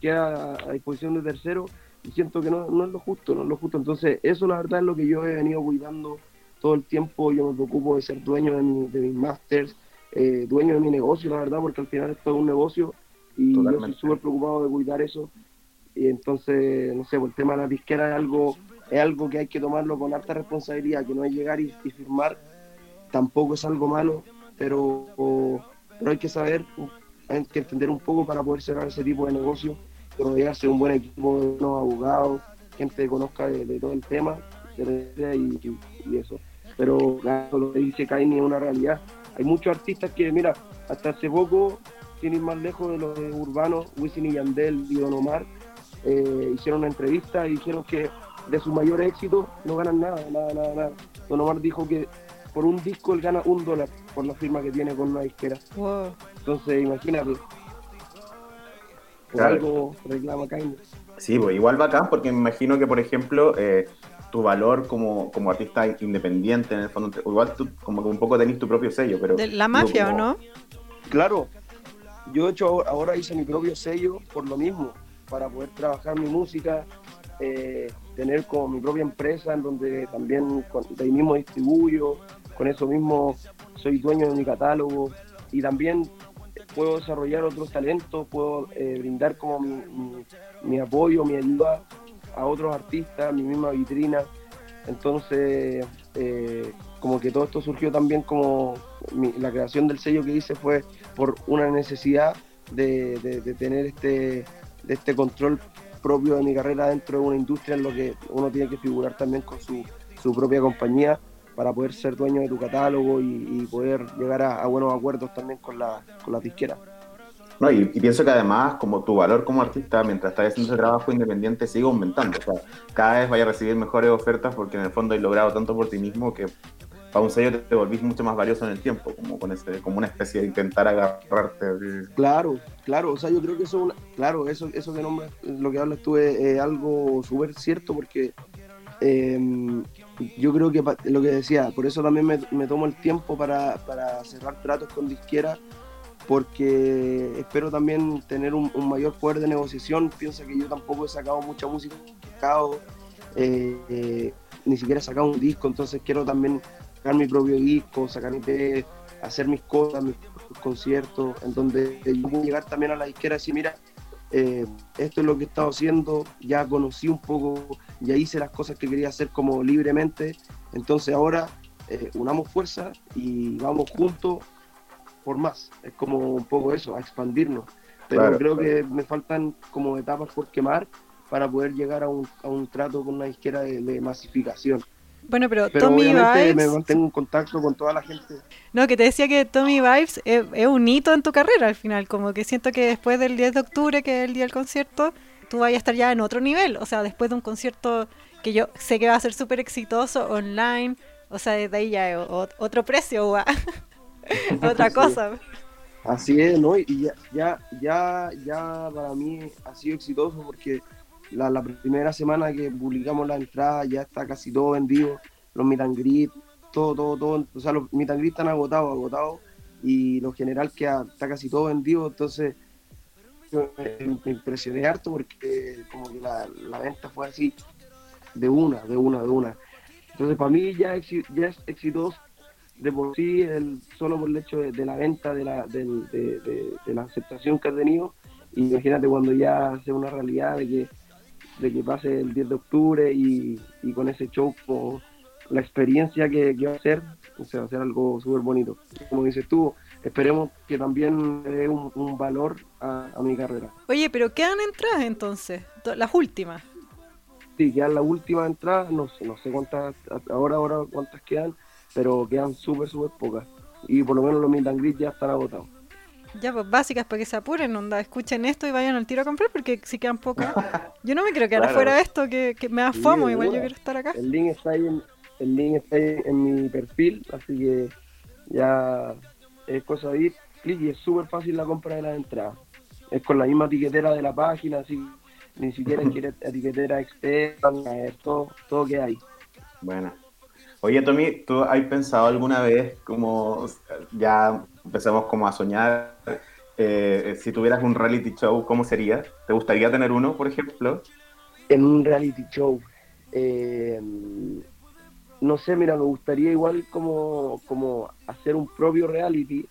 queda a disposición de terceros y siento que no, no es lo justo, no es lo justo. Entonces eso la verdad es lo que yo he venido cuidando todo el tiempo, yo me preocupo de ser dueño de, mi- de mis masters, eh, dueño de mi negocio, la verdad, porque al final esto es un negocio y yo estoy súper preocupado de cuidar eso. Y entonces, no sé, por el tema de la disquera es algo, es algo que hay que tomarlo con alta responsabilidad, que no es llegar y, y firmar, tampoco es algo malo, pero, pero hay que saber, hay que entender un poco para poder cerrar ese tipo de negocio, rodearse de un buen equipo de unos abogados, gente que conozca de, todo el tema, y eso. Pero claro, lo que dice Kaini es una realidad. Hay muchos artistas que, mira, hasta hace poco, sin ir más lejos de los urbanos, Wisin y Yandel y Don Omar, eh, hicieron una entrevista y dijeron que de sus mayores éxitos no ganan nada, nada, nada, nada. Don Omar dijo que por un disco él gana un dólar por la firma que tiene con una disquera. Wow. Entonces, imagínate. Por Claro. algo reclama Kaini. Sí, pues igual bacán, porque me imagino que, por ejemplo, eh, tu valor como, como artista independiente, en el fondo, igual tú como que un poco tenés tu propio sello, pero... De la mafia, ¿o no? Claro, yo de hecho ahora- ahora hice mi propio sello por lo mismo, para poder trabajar mi música, eh, tener como mi propia empresa en donde también con, de ahí mismo distribuyo, con eso mismo soy dueño de mi catálogo y también puedo desarrollar otros talentos, puedo eh, brindar como mi, apoyo, mi ayuda a otros artistas, mi misma vitrina. Entonces, eh, como que todo esto surgió también como la creación del sello que hice fue por una necesidad de, de- de tener este, de este control propio de mi carrera dentro de una industria en lo que uno tiene que figurar también con su, su propia compañía para poder ser dueño de tu catálogo y, y poder llegar a, a buenos acuerdos también con la, con la disquera. No, y, y pienso que además, como tu valor como artista, mientras estás haciendo ese trabajo independiente, sigue aumentando. O sea, cada vez vaya a recibir mejores ofertas porque en el fondo has logrado tanto por ti mismo que para un sello te, volvís mucho más valioso en el tiempo, como con ese, como una especie de intentar agarrarte. Claro, claro, o sea, yo creo que eso, claro, eso, eso que nombras, lo que hablas tú es, es algo súper cierto porque eh, yo creo que lo que decía, por eso también me, tomo el tiempo para, cerrar tratos con disquera porque espero también tener un, mayor poder de negociación. Piensa que yo tampoco he sacado mucha música, sacado, eh, eh, ni siquiera he sacado un disco, entonces quiero también sacar mi propio disco, sacar mi hacer mis cosas, mis conciertos, en donde yo puedo llegar también a la disquera y decir, mira, eh, esto es lo que he estado haciendo, ya conocí un poco, ya hice las cosas que quería hacer como libremente, entonces ahora eh, unamos fuerzas y vamos juntos por más, es como un poco eso, a expandirnos, pero Claro, creo claro. que me faltan como etapas por quemar para poder llegar a un, a un trato con una disquera de, de masificación. Bueno, pero, Pero Tommy obviamente me Vibes. mantengo en contacto con toda la gente. No, que te decía que Tommy Vibes es, es un hito en tu carrera al final. Como que siento que después del 10 de octubre, que es el día del concierto, tú vayas a estar ya en otro nivel. O sea, después de un concierto que yo sé que va a ser súper exitoso online. O sea, desde ahí ya es o- otro precio, guau. otra cosa. Así es, ¿no? Y ya, ya, ya, ya para mí ha sido exitoso porque la, la primera semana que publicamos la entrada ya está casi todo vendido, los meet and greet, todo, todo, todo, o sea, los meet and greet están agotados, agotados, y lo general que está casi todo vendido, entonces me, impresioné harto porque como que la, la venta fue así, de una, de una, de una. Entonces para mí ya, exi- ya es exitoso de por sí, solo por el hecho de, la venta, de la, de, la aceptación que ha tenido. Imagínate cuando ya sea una realidad de que, de que pase el 10 de octubre y, y con ese show, como la experiencia que, que va a ser, o sea, va a ser algo súper bonito. Como dices tú, esperemos que también le dé un, un valor a, a mi carrera. Oye, pero quedan entradas entonces, to- las últimas. Sí, quedan las últimas entradas, no sé, no sé cuántas, ahora, ahora cuántas quedan, pero quedan súper, súper pocas. Y por lo menos los meet and greet ya están agotados. Ya, pues básicas para que se apuren, onda, escuchen esto y vayan al tiro a comprar porque si quedan pocas. Yo no me quiero quedar Claro. afuera de esto, que, que me da fomo, igual yo quiero estar acá. El link está ahí en, el link está ahí en mi perfil, así que ya es cosa de ir, clic y es súper fácil la compra de las entradas. Es con la misma etiquetera de la página, así ni siquiera quiere etiquetera externa, es todo, todo que hay. Bueno. Oye, Tommy, ¿tú has pensado alguna vez como ya empezamos como a soñar eh, si tuvieras un reality show, ¿cómo sería? ¿Te gustaría tener uno, por ejemplo? En un reality show. eh, no sé, mira, me gustaría igual como, como hacer un propio reality,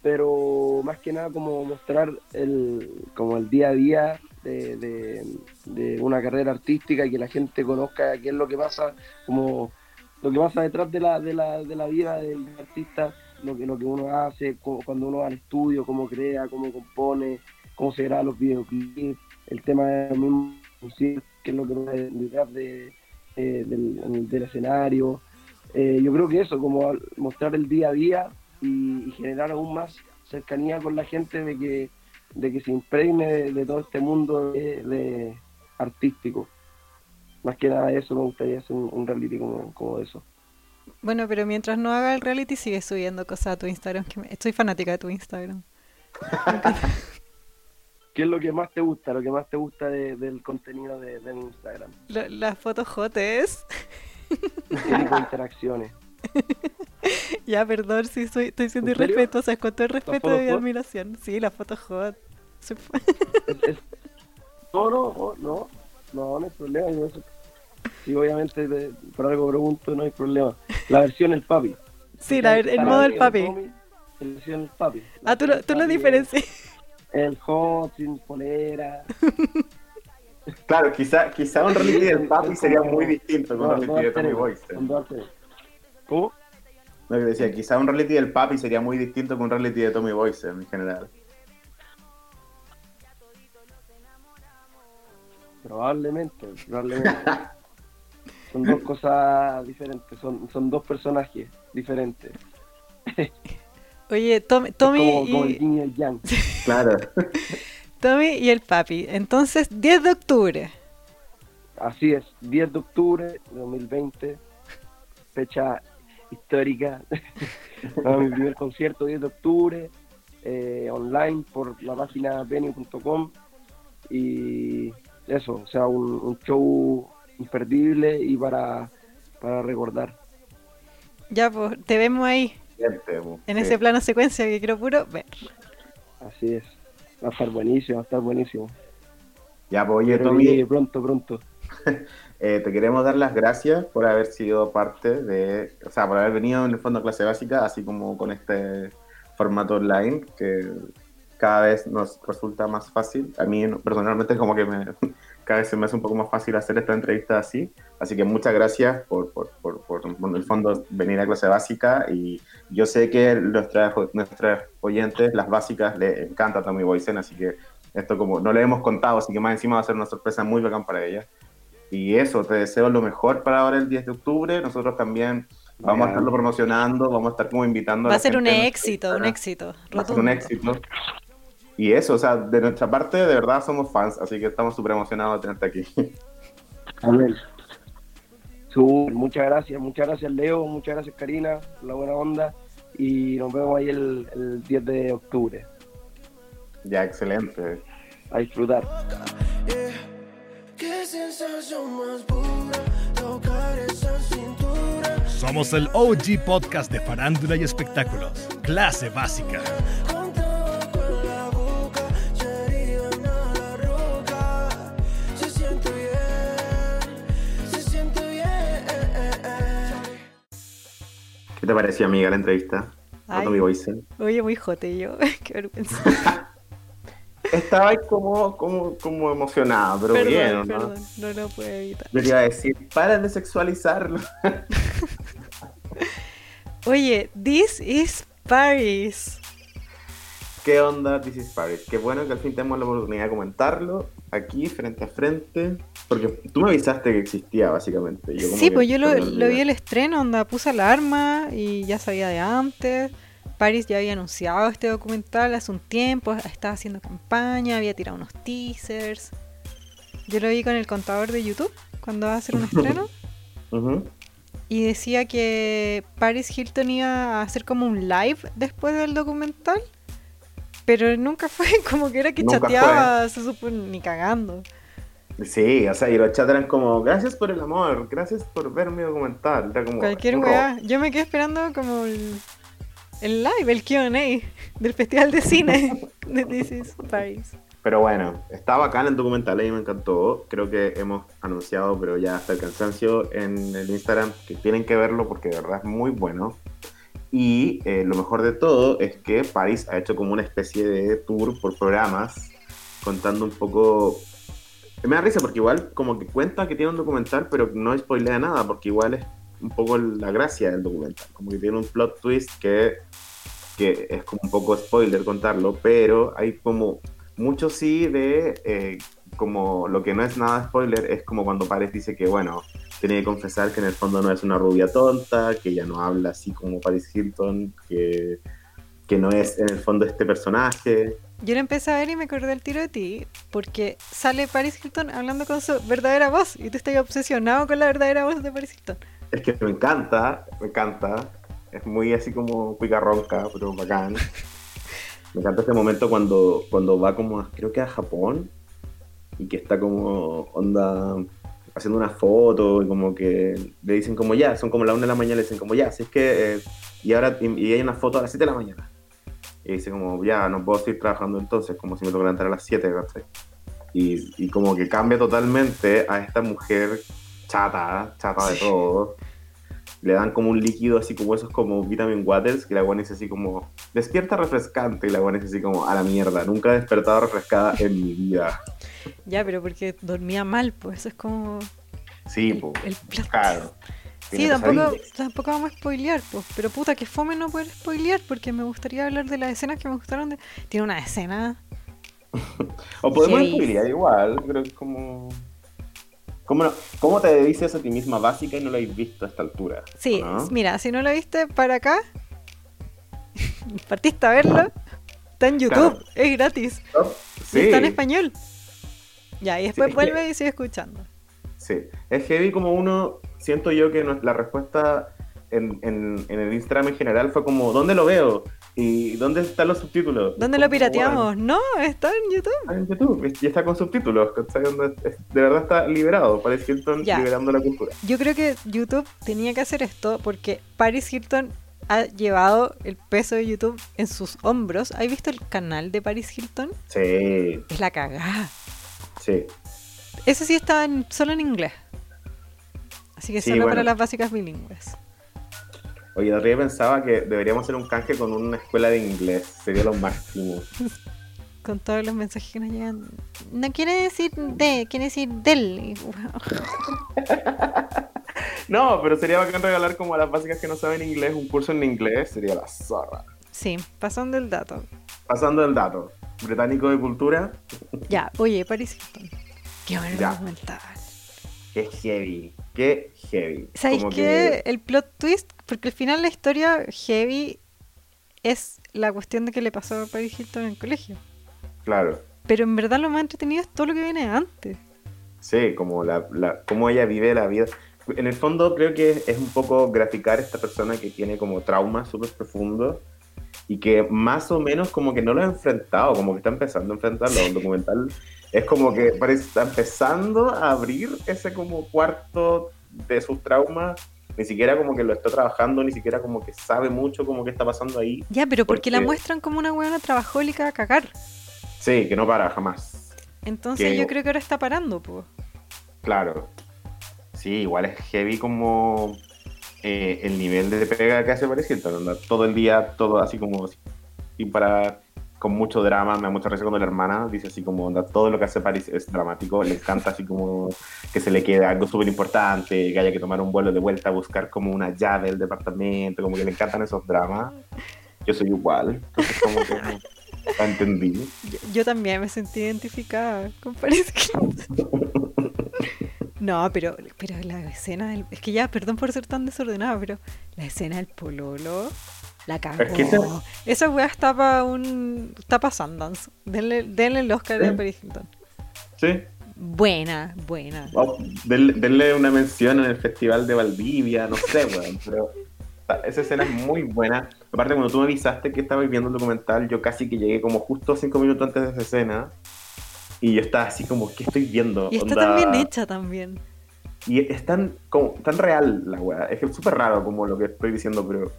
pero más que nada como mostrar el, como el día a día de, de- de una carrera artística y que la gente conozca qué es lo que pasa, como lo que pasa detrás de la, de la, de la vida del artista, lo que, lo que uno hace, cu- cuando uno va al estudio, cómo crea, cómo compone, cómo se graba los videoclips, el tema del mismo concierto, qué es lo que detrás de, eh, del, del escenario. Eh, yo creo que eso, como mostrar el día a día y, y generar aún más cercanía con la gente de que, de que se impregne de, de todo este mundo de, de artístico. Más que nada eso me gustaría hacer un, un reality como, como eso. Bueno, pero mientras no haga el reality, sigue subiendo cosas a tu Instagram. Que me- Estoy fanática de tu Instagram. ¿Qué es lo que más te gusta? Lo que más te gusta de- del contenido de, de mi Instagram. La- Las fotos jotes. ¿Qué tipo interacciones? ya, perdón, si soy, estoy siendo irrespetuosa, con todo el respeto y admiración. Sí, las fotos hot. Es- es- No, no, no, no, hay problema. yo eso- Sí, obviamente, de- por algo pregunto, no hay problema. La versión el papi. Sí, la- el Está modo bien, papi. Le decían el papi. Ah, tú lo, tú lo diferencias. El hot, sin polera. Claro, quizá, quizá un reality del papi sería muy distinto con un reality de Tommy alteres. ¿Cómo? No, que decía, quizá un reality del papi sería muy distinto que un reality de Tommy Boyce en general. Probablemente, probablemente. son dos cosas diferentes, son, son dos personajes diferentes. Oye, Tommy, Tommy, como, como el y, yin y el yang. Claro. Tommy y el papi. Entonces, 10 de octubre. Así es, 10 de octubre de 2020, fecha histórica. No, mi primer concierto, 10 de octubre, eh, online por la página venue.com. Y eso, o sea, un, un show imperdible y para, para recordar. Ya, pues, te vemos ahí. En Sí. ese plano secuencia que quiero puro ver. Así es, va a estar buenísimo, va a estar buenísimo. Ya, pues, oye, Tommy, pronto, pronto. eh, te queremos dar las gracias por haber sido parte de, o sea, por haber venido en el fondo a clase básica, así como con este formato online que cada vez nos resulta más fácil. A mí personalmente como que me, cada vez se me hace un poco más fácil hacer esta entrevista así. Así que muchas gracias por, por, por, por, en el fondo venir a clase básica y yo sé que nuestras, nuestras oyentes, las básicas, le encanta Tommy Boysen, así que esto como no le hemos contado, así que más encima va a ser una sorpresa muy bacán para ella. Y eso, te deseo lo mejor para ahora el 10 de octubre. Nosotros también vamos a estarlo promocionando, vamos a estar como invitando Va a la ser un éxito, un a- éxito. Va a ser un éxito. Y eso, o sea, de nuestra parte, de verdad somos fans, así que estamos súper emocionados de tenerte aquí. Amén. Súper, muchas gracias, muchas gracias Leo, muchas gracias Karina, por la buena onda y nos vemos ahí el, el 10 de octubre. ya, excelente. A disfrutar. Somos el OG podcast de farándula y espectáculos. Clase básica. ¿Qué te pareció, amiga, la entrevista? Ay. Tommy Boysen. Oye, muy jote yo. Qué vergüenza. Estaba como, como, como emocionado, pero perdón, bien, ¿no? perdón. No lo puedo evitar. Yo te iba a decir, para de sexualizarlo. Oye, this is Paris. ¿Qué onda, This is Paris? Qué bueno que al fin tenemos la oportunidad de comentarlo aquí, frente a frente. Porque tú me avisaste que existía, básicamente. Yo como Sí, pues yo lo, vi el estreno, onda puse alarma y ya sabía de antes. Paris ya había anunciado este documental hace un tiempo, estaba haciendo campaña, había tirado unos teasers. Yo lo vi con el contador de YouTube cuando va a hacer un estreno y decía que Paris Hilton iba a hacer como un live después del documental, pero nunca fue, como que era que Nunca chateaba, se supone, ni cagando. Sí, o sea, y los chats eran como, gracias por el amor, gracias por ver mi documental. Era como, Cualquier weá. Yo me quedé esperando como el, el live, el QA del Festival de Cine de This is Paris. Pero bueno, está bacán el documental, mí me encantó. Creo que hemos anunciado, pero ya hasta el cansancio en el Instagram, que tienen que verlo porque de verdad es muy bueno. Y eh, lo mejor de todo es que Paris ha hecho como una especie de tour por programas, contando un poco... Me da risa porque igual como que cuenta que tiene un documental, pero no spoilea nada, porque igual es un poco la gracia del documental. Como que tiene un plot twist que, que es como un poco spoiler contarlo, pero hay como mucho sí de eh, como lo que no es nada spoiler es como cuando Paris dice que bueno tiene que confesar que en el fondo no es una rubia tonta que ella no habla así como Paris Hilton que, que no es en el fondo este personaje. Yo lo empecé a ver y me acordé del tiro de ti, porque sale Paris Hilton hablando con su verdadera voz y tú estás obsesionado con la verdadera voz de Paris Hilton. es que me encanta me encanta. Es muy así como picarronca pero bacán. Me encanta este momento cuando, cuando va como a- creo que a Japón y que está como onda haciendo una foto y como que le dicen como ya, son como la una de la mañana, le dicen como ya, si es que eh, y ahora y, y hay una foto a las 7 de la mañana y dice como ya, no puedo seguir trabajando entonces, como si me toca levantar a las 7, ¿cachai? Y, y como que cambia totalmente a esta mujer chata, chata de todo, le dan como un líquido así como esos como vitamin waters, que la buena es así como, despierta refrescante, y la buena es así como, a la mierda, nunca he despertado refrescada en mi vida. Ya, pero porque dormía mal, pues eso es como Sí, el, po, el claro. Sí, tampoco, tampoco vamos a spoilear, pues. Pero puta, que fome no poder spoilear, porque me gustaría hablar de las escenas que me gustaron. De... Tiene una escena. O podemos spoilear igual, creo que es como... ¿Cómo, no- ¿Cómo te dices a ti misma básica y no lo habéis visto a esta altura? Sí, ¿no? mira, si no lo viste para acá, partiste a verlo, está en YouTube, Claro. es gratis. Sí, está en español. Ya, y después es que- vuelve y sigue escuchando. sí. Es heavy como uno, siento yo que no- la respuesta en, en- en el Instagram en general fue como, ¿dónde lo veo? ¿Y dónde están los subtítulos? ¿Dónde lo pirateamos? No, está en YouTube. "Bueno, está en YouTube y está con subtítulos, De verdad está liberado, Paris Hilton liberando la cultura. Yo creo que YouTube tenía que hacer esto porque Paris Hilton ha llevado el peso de YouTube en sus hombros. ¿Has visto el canal de Paris Hilton? Sí, Es la cagada. sí. Ese sí está en- solo en inglés. Así que Sí, solo bueno. para las básicas bilingües. Oye, de día pensaba que deberíamos hacer un canje con una escuela de inglés, sería lo máximo. Con todos los mensajes que nos llegan. No quiere decir de, quiere decir del. No, pero sería bacán regalar como a las básicas que no saben inglés un curso en inglés, sería la zorra. Sí, pasando el dato. Pasando el dato, británico de cultura, Ya, oye, Paris Hilton. Qué buen Ya. documental. qué heavy, qué heavy. ¿Sabéis Como qué? El plot twist, porque al final la historia heavy es la cuestión de que le pasó a Paris Hilton en el colegio. Claro, Pero en verdad lo más entretenido es todo lo que viene antes. sí, como la, la, cómo ella vive la vida. En el fondo creo que es un poco graficar esta persona que tiene como traumas súper profundos y que más o menos como que no lo ha enfrentado, como que está empezando a enfrentarlo. Un documental es como que parece está empezando a abrir ese como cuarto de sus traumas. Ni siquiera como que lo está trabajando, ni siquiera como que sabe mucho como que está pasando ahí. Ya, pero porque la muestran como una buena trabajólica a cagar. Sí, que no para jamás. Entonces Que- yo creo que ahora está parando, pues. Claro. Sí, igual es heavy como eh, el nivel de pega que hace onda, Todo el día, todo así como sin parar, con mucho drama. Me da mucha risa cuando la hermana dice así como, onda, todo lo que hace Paris es dramático. Le encanta así como que se le quede algo súper importante, que haya que tomar un vuelo de vuelta a buscar como una llave del departamento, como que le encantan esos dramas. Yo soy igual, entonces como que la entendí. Yo, yo también me sentí identificada con Paris Hilton. No, pero, pero la escena del... Es que ya, perdón por ser tan desordenada, pero la escena del pololo... La cagó. Es que esa- Esa weá está para un... Está para Sundance. Denle, denle el Oscar a Sí. Paris Hilton. Sí, Buena, buena. Oh, denle, denle una mención en el Festival de Valdivia, no sé, weón, pero esa escena es muy buena. Aparte, cuando tú me avisaste que estabas viendo el documental, yo casi que llegué como justo cinco minutos antes de esa escena y yo estaba así como, ¿qué estoy viendo? Y está Onda- tan bien hecha también. Y es tan, como, tan real la weá. Es que es súper raro como lo que estoy diciendo, pero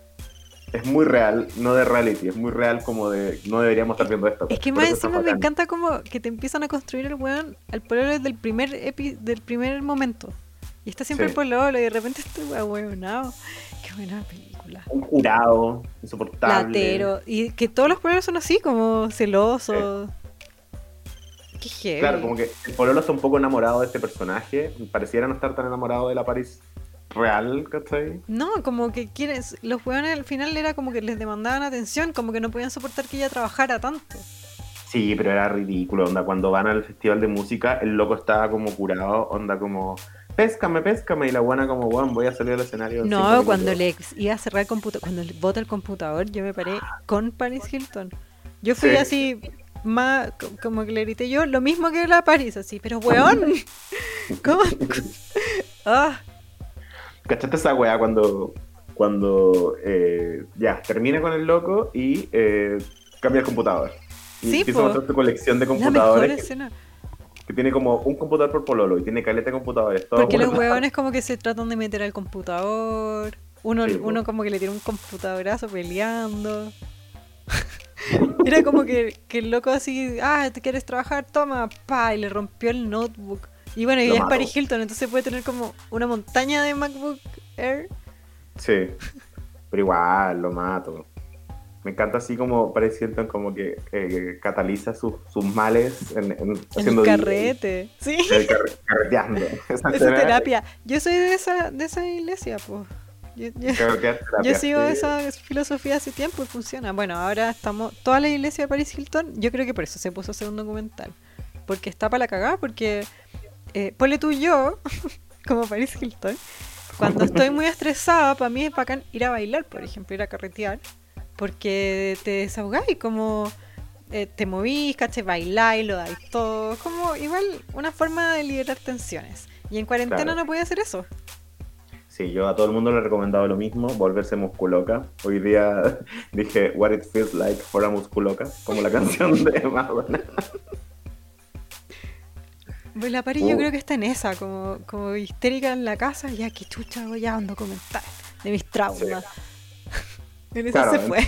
es muy real, no de reality, es muy real como de, no deberíamos estar viendo esto. Es que más encima me encanta como que te empiezan a construir el weón al pololo desde el primer epi, del primer momento. Y está siempre Sí. el pololo y de repente este weonado. Qué buena película. Un jurado, insoportable. Y que todos los pololos son así, como celosos. Qué heavy. Claro, como que el Pololo está un poco enamorado de este personaje. Pareciera no estar tan enamorado de la Paris real, ¿cachai? No, como que quieren, los weones al final era como que les demandaban atención, como que no podían soportar que ella trabajara tanto. Sí, pero era ridículo, onda. Cuando van al festival de música, el loco estaba como curado, onda como, péscame, péscame. Y la buena como, bueno, voy a salir al escenario. No, minutos". cuando le iba a cerrar el computador, cuando le bota el computador, yo me paré con Paris Hilton. Yo fui Sí. así, más, co- como que le grité yo, lo mismo que la Paris, así, pero weón, ¿cómo? Ah, ¿Cachaste esa weá cuando, cuando eh, ya, termina con el loco y eh, cambia el computador? Y Sí, empieza po. a mostrar tu colección de la mejor computadores que, que tiene como un computador por pololo y tiene caleta de computadores. Porque los weones como que se tratan de meter al computador. Uno, Sí, po. uno como que le tiene un computadorazo peleando. Era como que, que el loco así, ah, ¿te quieres trabajar? Toma, pa, y le rompió el notebook. Y bueno, y es. Paris Hilton, entonces puede tener como una montaña de MacBook Air Sí. Pero igual, lo mato. Me encanta así como Paris Hilton como que eh, cataliza sus, sus males en, en- En haciendo el DJ. carrete. Sí. El carre- carreteando. Esa Esa terapia-. Yo soy de esa, de esa iglesia, pues. Yo, yo- sigo esa filosofía hace tiempo y funciona. Bueno, ahora estamos. Toda la iglesia de Paris Hilton, yo creo que por eso se puso a hacer un documental. Porque está para la cagada, porque. Eh, ponle tú yo, como Paris Hilton. Cuando estoy muy estresada, para mí es bacán ir a bailar, por ejemplo, ir a carretear. Porque te desahogáis, como. eh, te movís, caché, bailáis, lo dais todo. Como igual una forma de liberar tensiones. Y en cuarentena Claro. no podía hacer eso. Sí, yo a todo el mundo le he recomendado lo mismo, volverse musculoca. Hoy día dije What it feels like for a musculoca, como la canción de Madonna. Pues la Pari yo Oh. creo que está en esa, como, como histérica en la casa, ya que chucha voy a un documental de mis traumas. en eso Claro, se fue.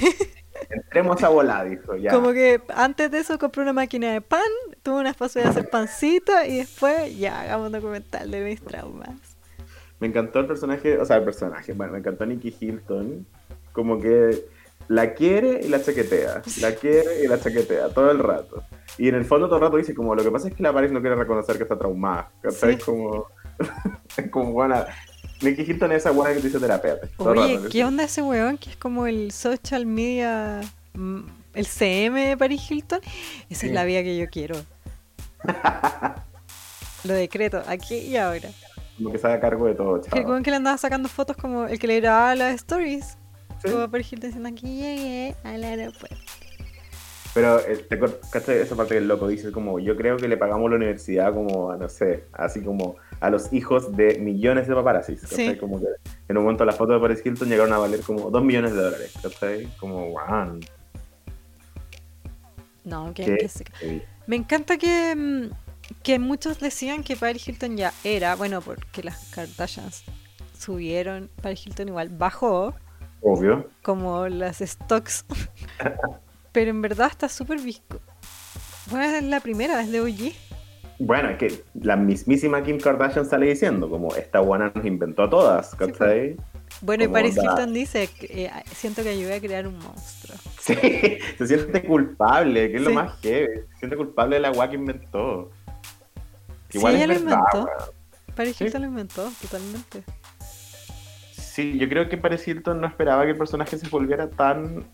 Entremos a volar, dijo ya. Como que antes de eso compré una máquina de pan, tuve una fase de hacer pancita y después ya hagamos un documental de mis traumas. Me encantó el personaje, o sea, el personaje, bueno, me encantó Nicky Hilton, como que la quiere y la chaquetea, la quiere y la chaquetea todo el rato. Y en el fondo todo el rato dice como, lo que pasa es que la Paris no quiere reconocer que está traumada, ¿cachai? Sí. Como, es como buena. Nicky Hilton es esa buena que te dice terapeuta. Oye, rato, ¿qué onda ese weón que es como el social media, mm, el CM de Paris Hilton? Esa Sí. es la vida que yo quiero. Lo decreto, aquí y ahora. Como que se haga cargo de todo, Que el chaval. weón que le andaba sacando fotos como el que le grababa las stories. Como Paris Hilton diciendo aquí llegué al aeropuerto. Pero, eh, ¿te acuer- cachai esa parte que el loco dice como, yo creo que le pagamos la universidad como, a, no sé, así como a los hijos de millones de paparazzis, ¿cachai? Sí. Como que en un momento las fotos de Paris Hilton llegaron a valer como dos millones de dólares, ¿cachai? Como, wow. No, que, que se-. Me encanta que, mm, que muchos decían que Paris Hilton ya era, bueno, porque las Kardashians subieron, Paris Hilton igual bajó, Obvio. como las stocks. Pero en verdad está súper visco. Bueno, es la primera, es de OG. Bueno, es que la mismísima Kim Kardashian sale diciendo como, esta buena nos inventó a todas, ¿cachai? Bueno, y Paris. Hilton dice, que, eh, siento que ayudé a crear un monstruo. Sí, se siente culpable, que es lo Sí. más heavy. Se siente culpable de la guay que inventó. Sí, Igual ella es lo inventó. Paris Sí. Hilton lo inventó, totalmente. Sí, yo creo que Paris Hilton no esperaba que el personaje se volviera tan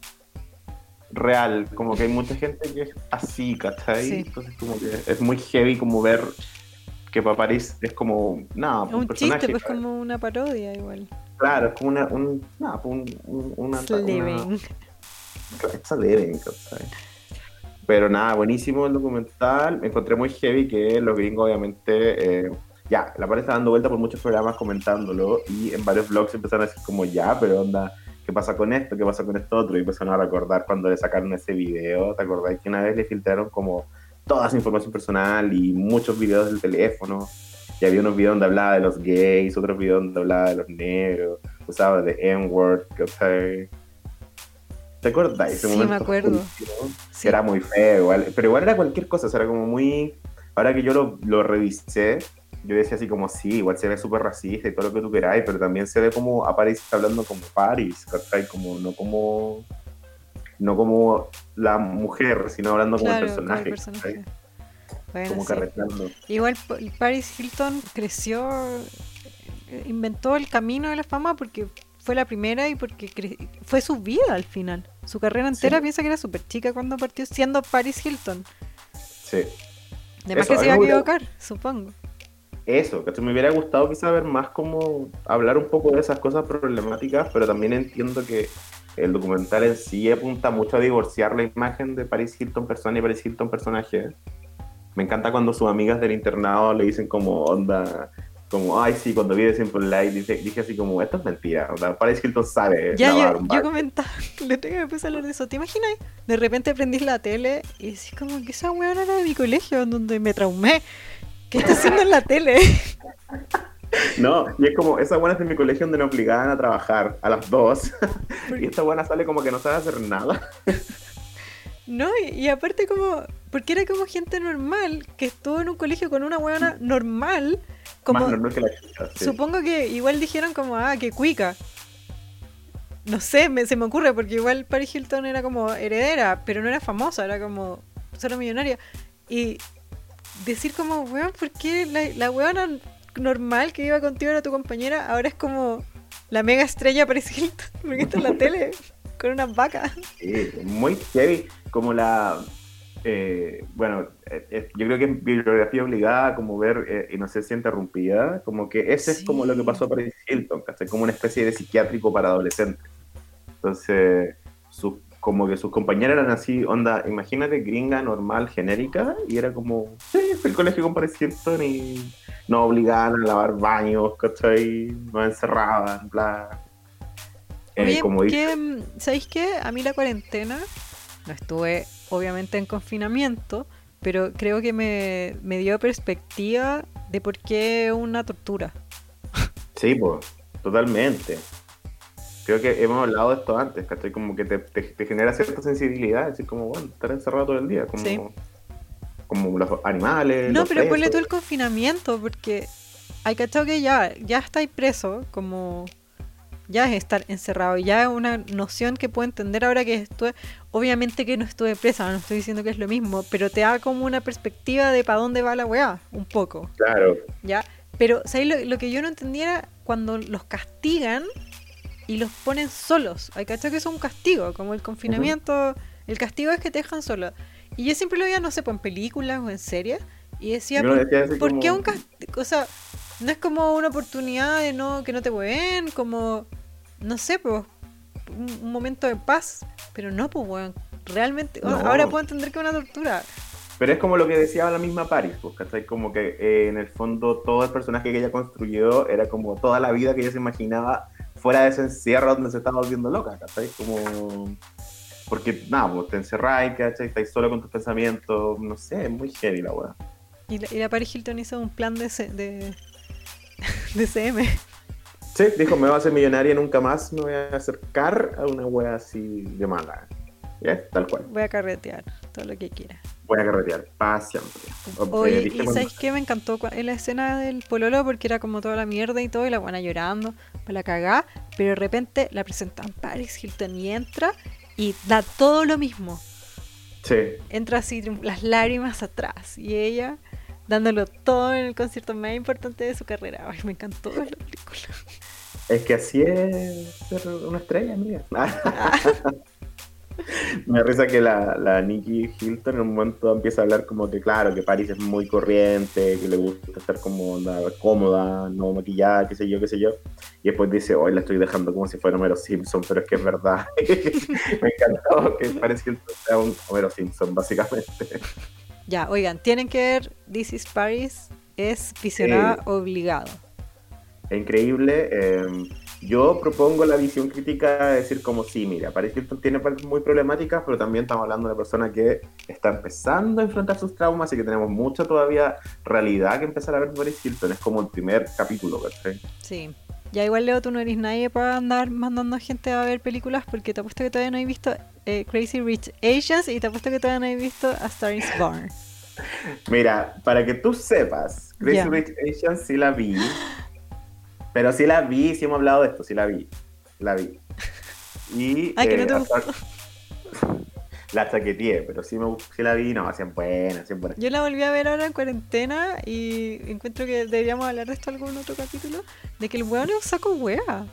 real. Como que hay mucha gente que es así, ¿cachai? Sí. Entonces como que es muy heavy como ver que para Paris es como, nada, un, un personaje. chiste, pues como una parodia igual. Claro, es como una, un, nada, pues, un, un- una, una- living, ¿cachai? Pero nada, buenísimo el documental. Me encontré muy heavy que los gringos, obviamente, eh, ya, la está dando vuelta por muchos programas comentándolo y en varios blogs empezaron a decir como, ya, pero onda, ¿qué pasa con esto? ¿Qué pasa con esto otro? Y empezaron a recordar cuando le sacaron ese video. ¿Te acordás que una vez le filtraron como toda su información personal y muchos videos del teléfono? Y había unos videos donde hablaba de los gays, otros videos donde hablaba de los negros, usaba de N-word, ¿cachai? ¿Te acuerdas? Ese Sí, me acuerdo. Sí. Era muy feo, igual. Pero igual era cualquier cosa, o sea, era como muy... Ahora que yo lo, lo revisé, yo decía así como, sí, igual se ve súper racista y todo lo que tú queráis, pero también se ve como a Paris está hablando como Paris, ¿cachai? Como, no como... No como la mujer, sino hablando como Claro, el como personaje. el personaje. ¿cachai? Bueno, Como sí. carreteando. Igual Pa- Paris Hilton creció, eh, inventó el camino de la fama porque fue la primera y porque cre- fue su vida al final. Su carrera entera Sí. piensa que era súper chica cuando partió siendo Paris Hilton. Sí. Además Eso, que se iba a hubiera- equivocar, supongo. Eso, que me hubiera gustado quizá ver más como hablar un poco de esas cosas problemáticas, pero también entiendo que el documental en sí apunta mucho a divorciar la imagen de Paris Hilton persona y Paris Hilton personaje. Me encanta cuando sus amigas del internado le dicen como onda, como, ay sí, cuando vi de Simple Life, dije, dije así como, esto es mentira, onda, Paris Hilton sabe Ya, yo, yo bar". comentaba, le tengo que puse a hablar de eso. ¿Te imaginas? De repente prendís la tele y decís como que esa weona era de mi colegio en donde me traumé. ¿Qué está haciendo en la tele? No, y es como, esa buena es de mi colegio donde nos obligaban a trabajar a las dos, y esta buena sale como que no sabe hacer nada. No, y, y aparte como, porque era como gente normal que estuvo en un colegio con una weona normal, como Más normal que la chica. sí. supongo que igual dijeron como, ah, que cuica. no sé, me- se me ocurre, porque igual Paris Hilton era como heredera, pero no era famosa, era como solo millonaria. Y decir como, weón, ¿por qué la, la weona normal que iba contigo era tu compañera? Ahora es como la mega estrella Paris Hilton, porque está en la tele con unas vacas. Sí, muy heavy, como la... eh, bueno, eh, eh, yo creo que es bibliografía obligada, como ver eh, Inocencia Interrumpida, como que ese es como lo que pasó a Paris Hilton, ¿cachai? Como una especie de psiquiátrico para adolescentes. Entonces, sus- como que sus compañeras eran así, onda, imagínate, gringa, normal, genérica, y era como, sí, el colegio con Paris Hilton y nos obligaban a lavar baños, ¿cachai? Nos encerraban, bla. Eh, Oye, como dice, ¿qué, mm, ¿sabéis qué? A mí la cuarentena, no estuve obviamente en confinamiento, pero creo que me, me dio perspectiva de por qué una tortura. Sí, pues, totalmente. Creo que hemos hablado de esto antes, ¿cachai? Como que te, te- te genera cierta sensibilidad, decir como, bueno, estar encerrado todo el día, como, Sí. como los animales. No, los pero ponle tú el confinamiento, porque hay cachado que ya, ya estáis preso, como ya es estar encerrado, ya es una noción que puedo entender ahora que estuve, obviamente que no estuve presa, no estoy diciendo que es lo mismo, pero te da como una perspectiva de para dónde va la weá, un poco. Claro, ¿ya? Pero, ¿sabes? Lo, lo que yo no entendía era cuando los castigan y los ponen solos. Hay cachado que es un castigo, como el confinamiento. El castigo es que te dejan solo. Y yo siempre lo veía, no sé, pues en películas o en series. Y decía, lo ¿por, como- qué un castigo? O sea, no es como una oportunidad de no que no te hueven, como, no sé, pues, un, un momento de paz. Pero no, pues, weón. Realmente, No. ahora puedo entender que es una tortura. pero es como lo que decía la misma Paris, pues, ¿cachai? Como que eh, en el fondo todo el personaje que ella construyó era como toda la vida que ella se imaginaba fuera de ese encierro donde se estaba volviendo loca, ¿cachai? Como... Porque, nada, pues te encerráis, ¿cachai? Estáis solo con tus pensamientos, no sé, es muy heavy la weá. Y la, y la Paris Hilton hizo un plan de, C- de, de CM. Sí, dijo, me voy a hacer millonaria y nunca más me voy a acercar a una wea así de mala. ¿Ya? Tal cual. Voy a carretear todo lo que quiera. Voy a carretear, paz siempre. Oye, Eh, ¿y sabes qué? Me encantó la escena del pololo porque era como toda la mierda y todo, y la buena llorando para la cagá, pero de repente la presentan Paris Hilton y entra y da todo lo mismo. Sí, Entra así, las lágrimas atrás, y ella dándolo todo en el concierto más importante de su carrera. Ay, me encantó la película. es que así es ser una estrella, amiga. Me risa que la, la Nikki Hilton en un momento empieza a hablar como que, claro, que Paris es muy corriente, que le gusta estar como onda, cómoda, no maquillada, qué sé yo, qué sé yo. Y después dice, hoy la estoy dejando como si fuera Homero Simpson, pero es que es verdad. Me encantó que Paris Hilton sea un Homero Simpson, básicamente. Ya, oigan, tienen que ver This is Paris, es visionada obligado. Es increíble. eh, yo propongo la visión crítica de decir como sí, mira, Paris Hilton tiene partes muy problemáticas, pero también estamos hablando de una persona que está empezando a enfrentar sus traumas y que tenemos mucha todavía realidad que empezar a ver Paris Hilton. Es como el primer capítulo, ¿cachai? Sí. Ya igual Leo, tú no eres nadie para andar mandando gente a ver películas porque te apuesto que todavía no he visto eh, Crazy Rich Asians y te apuesto que todavía no he visto A Star is Born. Mira, para que tú sepas, Crazy. Rich Asians sí la vi, pero sí la vi, sí hemos hablado de esto, sí la vi, la vi. Y Ay, que no eh, te hasta- la chaqueteé, pero sí, me, sí la vi, no, hacían buenas, hacían buenas. Yo la volví a ver ahora en cuarentena y encuentro que deberíamos hablar de esto en algún otro capítulo, de que el weón es un saco wea.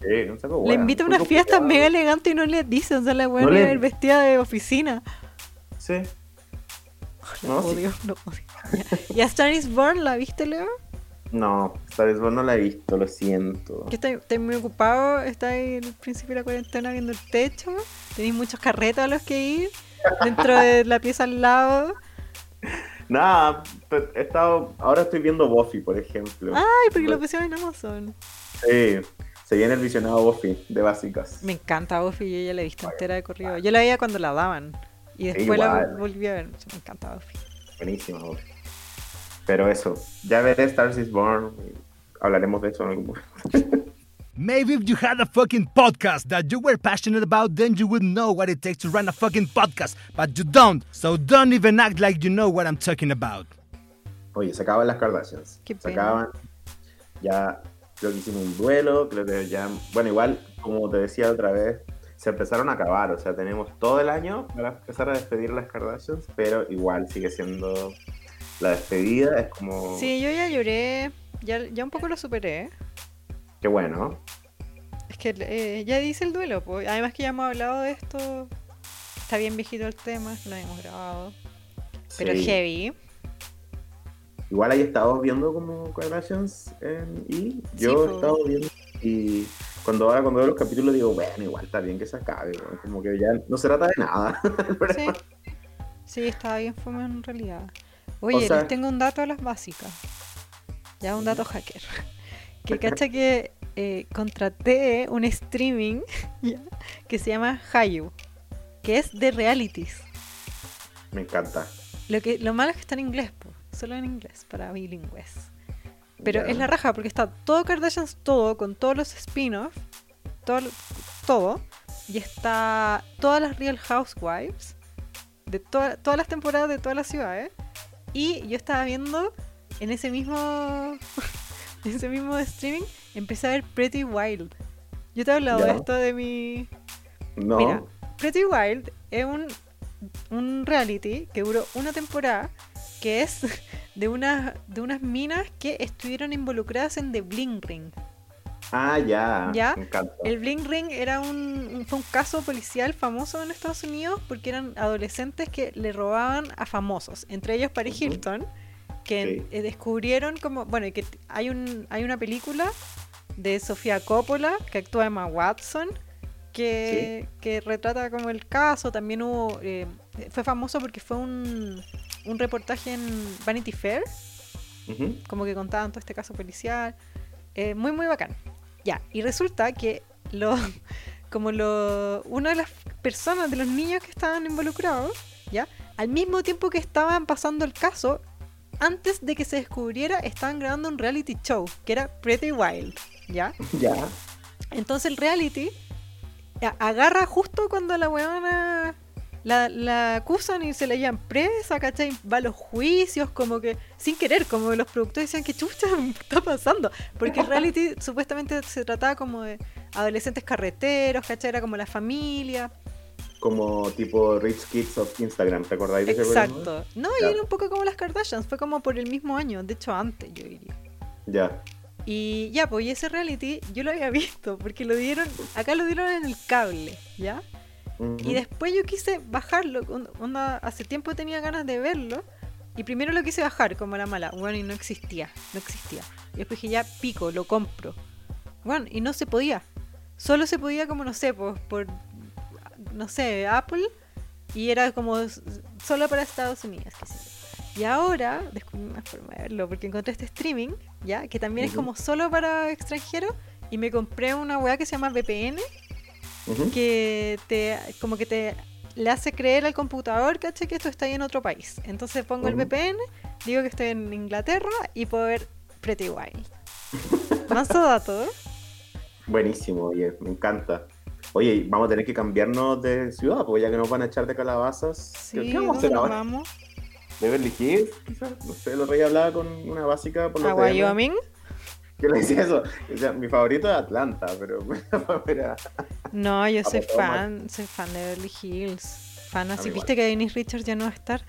Sí, un saco Le hueá, invita a muy una fiesta complicado. mega elegante y no le dice, o sea, la weón No le- vestida de oficina. Sí. Lo No, sí. odio, lo odio. Ya. ¿Y A Star is Born la viste, Leo? No, esta vez no la he visto, lo siento. Que estáis estáis muy ocupado, estáis en el principio de la cuarentena viendo el techo, tenéis muchos carretos a los que ir, dentro de la pieza al lado. Nada, he estado, ahora estoy viendo Buffy, por ejemplo. Ay, porque lo pusieron en Amazon. Sí, se viene el visionado Buffy de básicas. Me encanta Buffy, yo ya la he visto entera de corrido. Yo la veía cuando la daban y después la volví a ver. Me encanta Buffy. Buenísima Buffy. Pero eso, ya veré Stars is Born. Hablaremos de eso en algún momento. Maybe if you had a fucking podcast that you were passionate about, then you would know what it takes to run a fucking podcast. But you don't, so don't even act like you know what I'm talking about. Oye, se acaban las Kardashians. Qué se acaban. Ya creo que hicimos un duelo, creo que ya. Bueno, igual como te decía otra vez, se empezaron a acabar. O sea, tenemos todo el año para empezar a despedir a las Kardashians, pero igual sigue siendo la despedida. Es como. Sí, yo ya lloré, ya, ya un poco lo superé. Qué bueno. Es que eh, ya dice el duelo, pues. además que ya hemos hablado de esto, está bien viejito el tema, lo hemos grabado. Pero Sí. heavy. Igual ahí estado viendo como Kardashians en- y yo po. he estado viendo y cuando ahora cuando veo los capítulos digo, bueno, igual está bien que se acabe, como que ya no se trata de nada. Sí. Sí, estaba bien fome en realidad. Oye, sea- les tengo un dato a las básicas. Ya un dato hacker. Que cacha que eh, contraté un streaming que se llama Hayu, que es de realities. Me encanta. Lo que lo malo es que está en inglés, po, solo en inglés para bilingües. Pero es la raja porque está todo Kardashians, todo, con todos los spin-offs, todo, todo. Y está todas las Real Housewives, de toda- todas las temporadas de todas las ciudades. Y yo estaba viendo en ese mismo, en ese mismo streaming, empecé a ver Pretty Wild. Yo te he hablado de esto de mi, No, Mira, Pretty Wild es un, un reality que duró una temporada que es de, una, de unas minas que estuvieron involucradas en The Bling Ring. Ah, ya, Ya, me encanta. El Bling Ring era un, fue un caso policial famoso en Estados Unidos porque eran adolescentes que le robaban a famosos, entre ellos Paris. Hilton, que eh, descubrieron como, bueno, que hay, un, hay una película de Sofía Coppola que actúa Emma Watson que, que retrata como el caso, también hubo, eh, fue famoso porque fue un, un reportaje en Vanity Fair como que contaban todo este caso policial. Eh, muy, muy bacán. Ya, y resulta que lo, como lo, una de las personas, de los niños que estaban involucrados, ¿ya? Al mismo tiempo que estaban pasando el caso, antes de que se descubriera, estaban grabando un reality show, que era Pretty Wild, ¿ya? Ya, Entonces el reality agarra justo cuando la weona la, la acusan y se la llevan presa, ¿cachai? Va a los juicios, como que sin querer, como los productores decían, ¿qué chucha está pasando? Porque el reality supuestamente se trataba como de adolescentes carreteros, ¿cachai? Era como la familia. como tipo Rich Kids of Instagram, ¿te acordáis de ese programa? Exacto. No, y era un poco como las Kardashians, fue como por el mismo año, de hecho antes, yo diría. Ya, Y ya, pues y ese reality yo lo había visto, porque lo dieron, acá lo dieron en el cable, ¿ya? Y después yo quise bajarlo, on- onda, hace tiempo tenía ganas de verlo, y primero lo quise bajar como la mala, bueno, y no existía, no existía. Y después dije, ya pico, lo compro. Bueno, y no se podía. Solo se podía como, no sé, por, no sé, Apple, y era como solo para Estados Unidos. Y ahora descubrí una forma de verlo, porque encontré este streaming, ya, que también es como solo para extranjeros, y me compré una weá que se llama VPN, Que te como que te le hace creer al computador, ¿cachai? Que esto está ahí en otro país. Entonces pongo el. VPN, digo que estoy en Inglaterra y puedo ver Pretty Wild. Manso dato. ¿eh? Buenísimo, oye, me encanta. Oye, y vamos a tener que cambiarnos de ciudad, porque ya que nos van a echar de calabazas. Sí, ¿Qué, vamos a hacer ¿dónde nos ahora? vamos? ¿Beverly Hills? Quizás. No sé, el otro día hablaba con una básica por ¿A DM, Que le decía eso. Decía, mi favorito es Atlanta, pero No, yo soy fan, soy fan de Beverly Hills. Fan así, viste que Denise Richards ya no va a estar.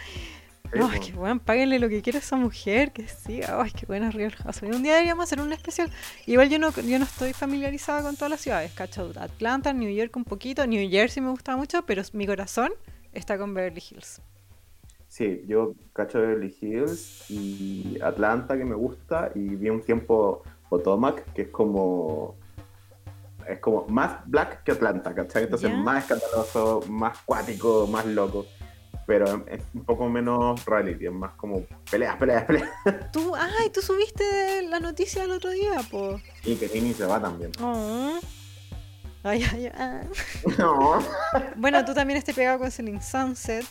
Ay, po. qué bueno, páguenle lo que quiera a esa mujer, que siga. Ay, qué buena Real Housewives. Un día deberíamos hacer un especial. Igual yo no, yo no estoy familiarizada con todas las ciudades, cacho. Atlanta, New York un poquito. New Jersey me gusta mucho, pero mi corazón está con Beverly Hills. Sí, yo cacho Beverly Hills y Atlanta que me gusta y vi un tiempo Potomac que es como es como más black que Atlanta, ¿cachai? Entonces Ya. más escandaloso, más cuático, más loco, pero es un poco menos reality, es más como peleas, peleas, peleas. Tú, ay, tú subiste la noticia el otro día, po. Y que Nini se va también. Oh. Ay, ay, ay. No. Bueno, tú también estés pegado con Selling Sunset.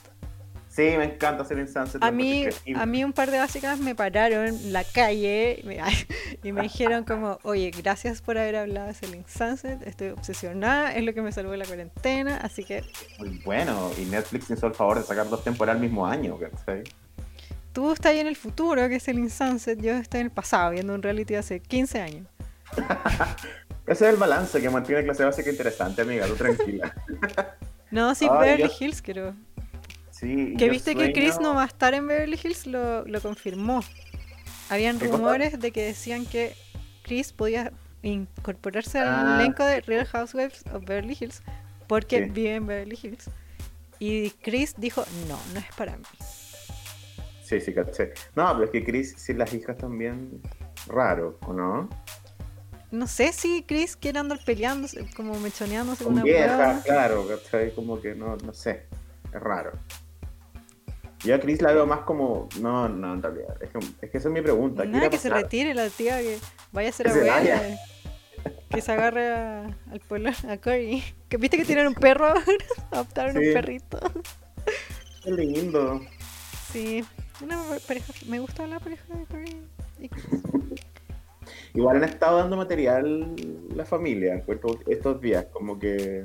Sí, me encanta hacer Sunset. A mí, a mí un par de básicas me pararon en la calle y me, dijeron como, oye, gracias por haber hablado de Selling Sunset, estoy obsesionada, es lo que me salvó de la cuarentena, así que Muy bueno, y Netflix hizo el favor de sacar dos temporadas al mismo año, tú estás ahí en el futuro, que es Selling Sunset, yo estoy en el pasado, viendo un reality hace 15 años. Ese es el balance que mantiene clase básica interesante, amiga, tú tranquila. No, sí, Beverly Hills, creo. Sí, Que viste que Chris no va a estar en Beverly Hills, lo, lo confirmó. Habían rumores de que decían que Chris podía incorporarse al Ah. elenco de Real Housewives of Beverly Hills porque Sí. vive en Beverly Hills. Y Chris dijo, no, no es para mí. Sí, sí, caché. No, pero es que Chris, sin las hijas también, raro, ¿o no? No sé si Chris quiere andar peleándose, como mechoneándose Con una vieja, hueá. claro, ¿cachai? Como que no, no sé, es raro. Yo a Chris la veo más como, no, no, en realidad, es que, es que esa es mi pregunta. ¿qué irá Nada, que se retire la tía, que vaya a ser Que se abuela. vaya. Que se agarre a- al pueblo, a Cory. Que viste que tienen un perro ahora, adoptaron Sí. un perrito. Qué lindo. Sí, una pareja, me gusta la pareja de Cory. Igual han estado dando material la familia estos días, como que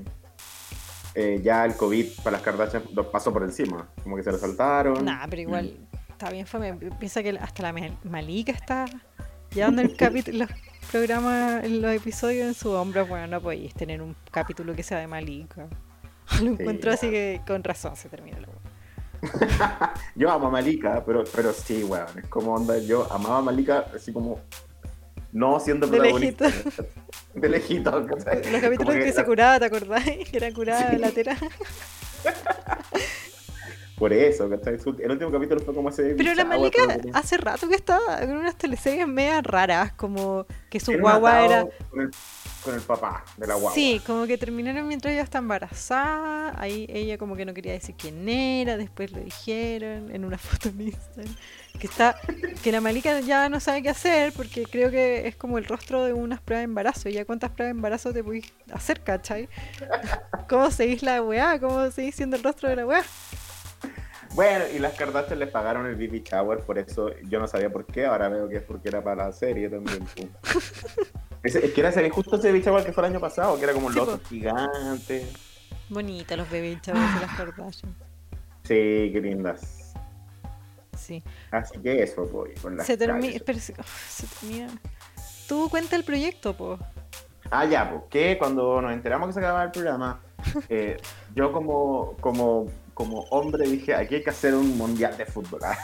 eh, ya el COVID para las Kardashian los pasó por encima, como que se lo saltaron. Nah, pero igual está bien fome. Piensa que hasta la Mal- Malika está llevando el capítulo, los programas, los episodios en su hombro. Bueno, no podéis tener un capítulo que sea de Malika. Lo encuentro así que con razón se termina la wea. Yo amo a Malika, pero, pero sí, weón, es como onda, yo amaba a Malika así como no siendo De protagonista. De lejito. ¿cachai? Los capítulos que, se curaba, ¿te acordás? Que era curada Sí. la tera. Por eso, ¿cachai? El último capítulo fue como ese... Pero la Malika hace rato que estaba en unas teleseries medias raras, como que su guagua era... Con el, papá de la guagua. Sí, como que terminaron mientras ella está embarazada. Ahí ella como que no quería decir quién era, después lo dijeron en una foto en Instagram. Que está, que la Malika ya no sabe qué hacer porque creo que es como el rostro de unas pruebas de embarazo. ¿Ya cuántas pruebas de embarazo te podéis hacer, cachai? ¿Cómo seguís la weá? ¿Cómo seguís siendo el rostro de la weá? Bueno, y las Kardashian les pagaron el baby shower, por eso yo no sabía por qué, ahora veo que es porque era para la serie también. Ese- es que era ese, justo ese shower que fue el año pasado, que era como un Sí, po. gigante. Bonita los bebés chavos de las Kardashian. Sí, qué lindas. Sí. Así que eso, voy con las Se termina. Kardashian. Pero se, se termina. Tú cuenta el proyecto, po. Ah, ya, pues que cuando nos enteramos que se acababa el programa, eh, yo como, como, como hombre dije, aquí hay que hacer un mundial de fútbol. ¿ah?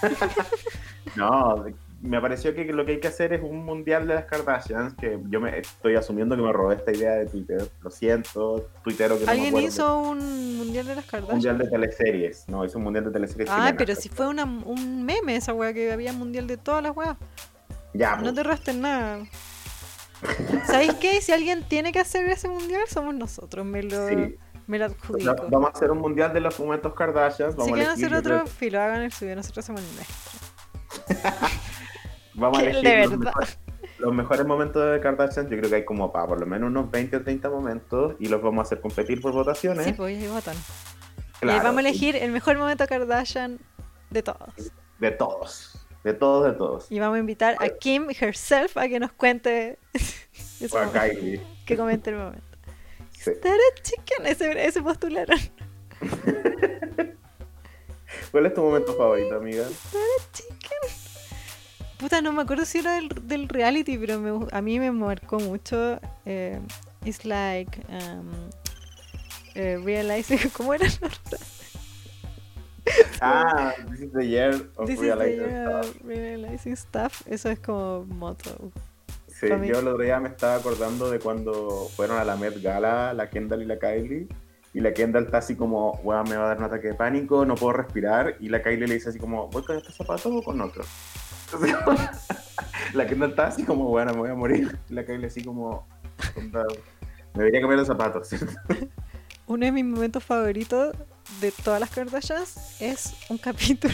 no, me pareció que lo que hay que hacer es un mundial de las Kardashians, que yo me estoy asumiendo que me robé esta idea de Twitter. Lo siento, tuitero que no me ¿Alguien hizo un mundial de las Un Kardashian? mundial de teleseries. No, hizo un mundial de teleseries. Ah, pero si fue una, un meme esa weá que había mundial de todas las weas. Ya, No pues. te resten nada. ¿Sabéis qué? Si alguien tiene que hacer ese mundial, somos nosotros. Me lo, Sí. me lo No, adjudico. vamos a hacer un mundial de los momentos Kardashian. si Vamos quieren hacer otro filo, hagan el suyo. Nosotros hacemos el nuestro. Vamos a elegir de los mejores, los mejores momentos de Kardashian. Yo creo que hay como para por lo menos unos 20 o 30 momentos y los vamos a hacer competir por votaciones. Sí, pues votan. Claro, y vamos a elegir el mejor momento Kardashian de todos. De todos. De todos, de todos. Y vamos a invitar a Kim herself a que nos cuente O a Kylie. que comente el momento. Sí. Chicken, ese, ese postularon. ¿Cuál es tu momento favorito, amiga? Chicken. Puta, no me acuerdo si era del, del reality, pero me a mí me marcó mucho. Eh, it's like um, eh, realizing. ¿Cómo era? Ah, This is the year of This is the realizing year stuff. realizing stuff. Eso es como moto. Sí, para yo el otro día me estaba acordando de cuando fueron a la Met Gala, la Kendall y la Kylie. Y la Kendall está así como, weón, me va a dar un ataque de pánico, no puedo respirar. Y la Kylie le dice así como, ¿voy con este zapato o con otro? la Kendall está así como, bueno, me voy a morir. La Kylie así como, me debería cambiar los zapatos. Uno de mis momentos favoritos de todas las Kardashians es un capítulo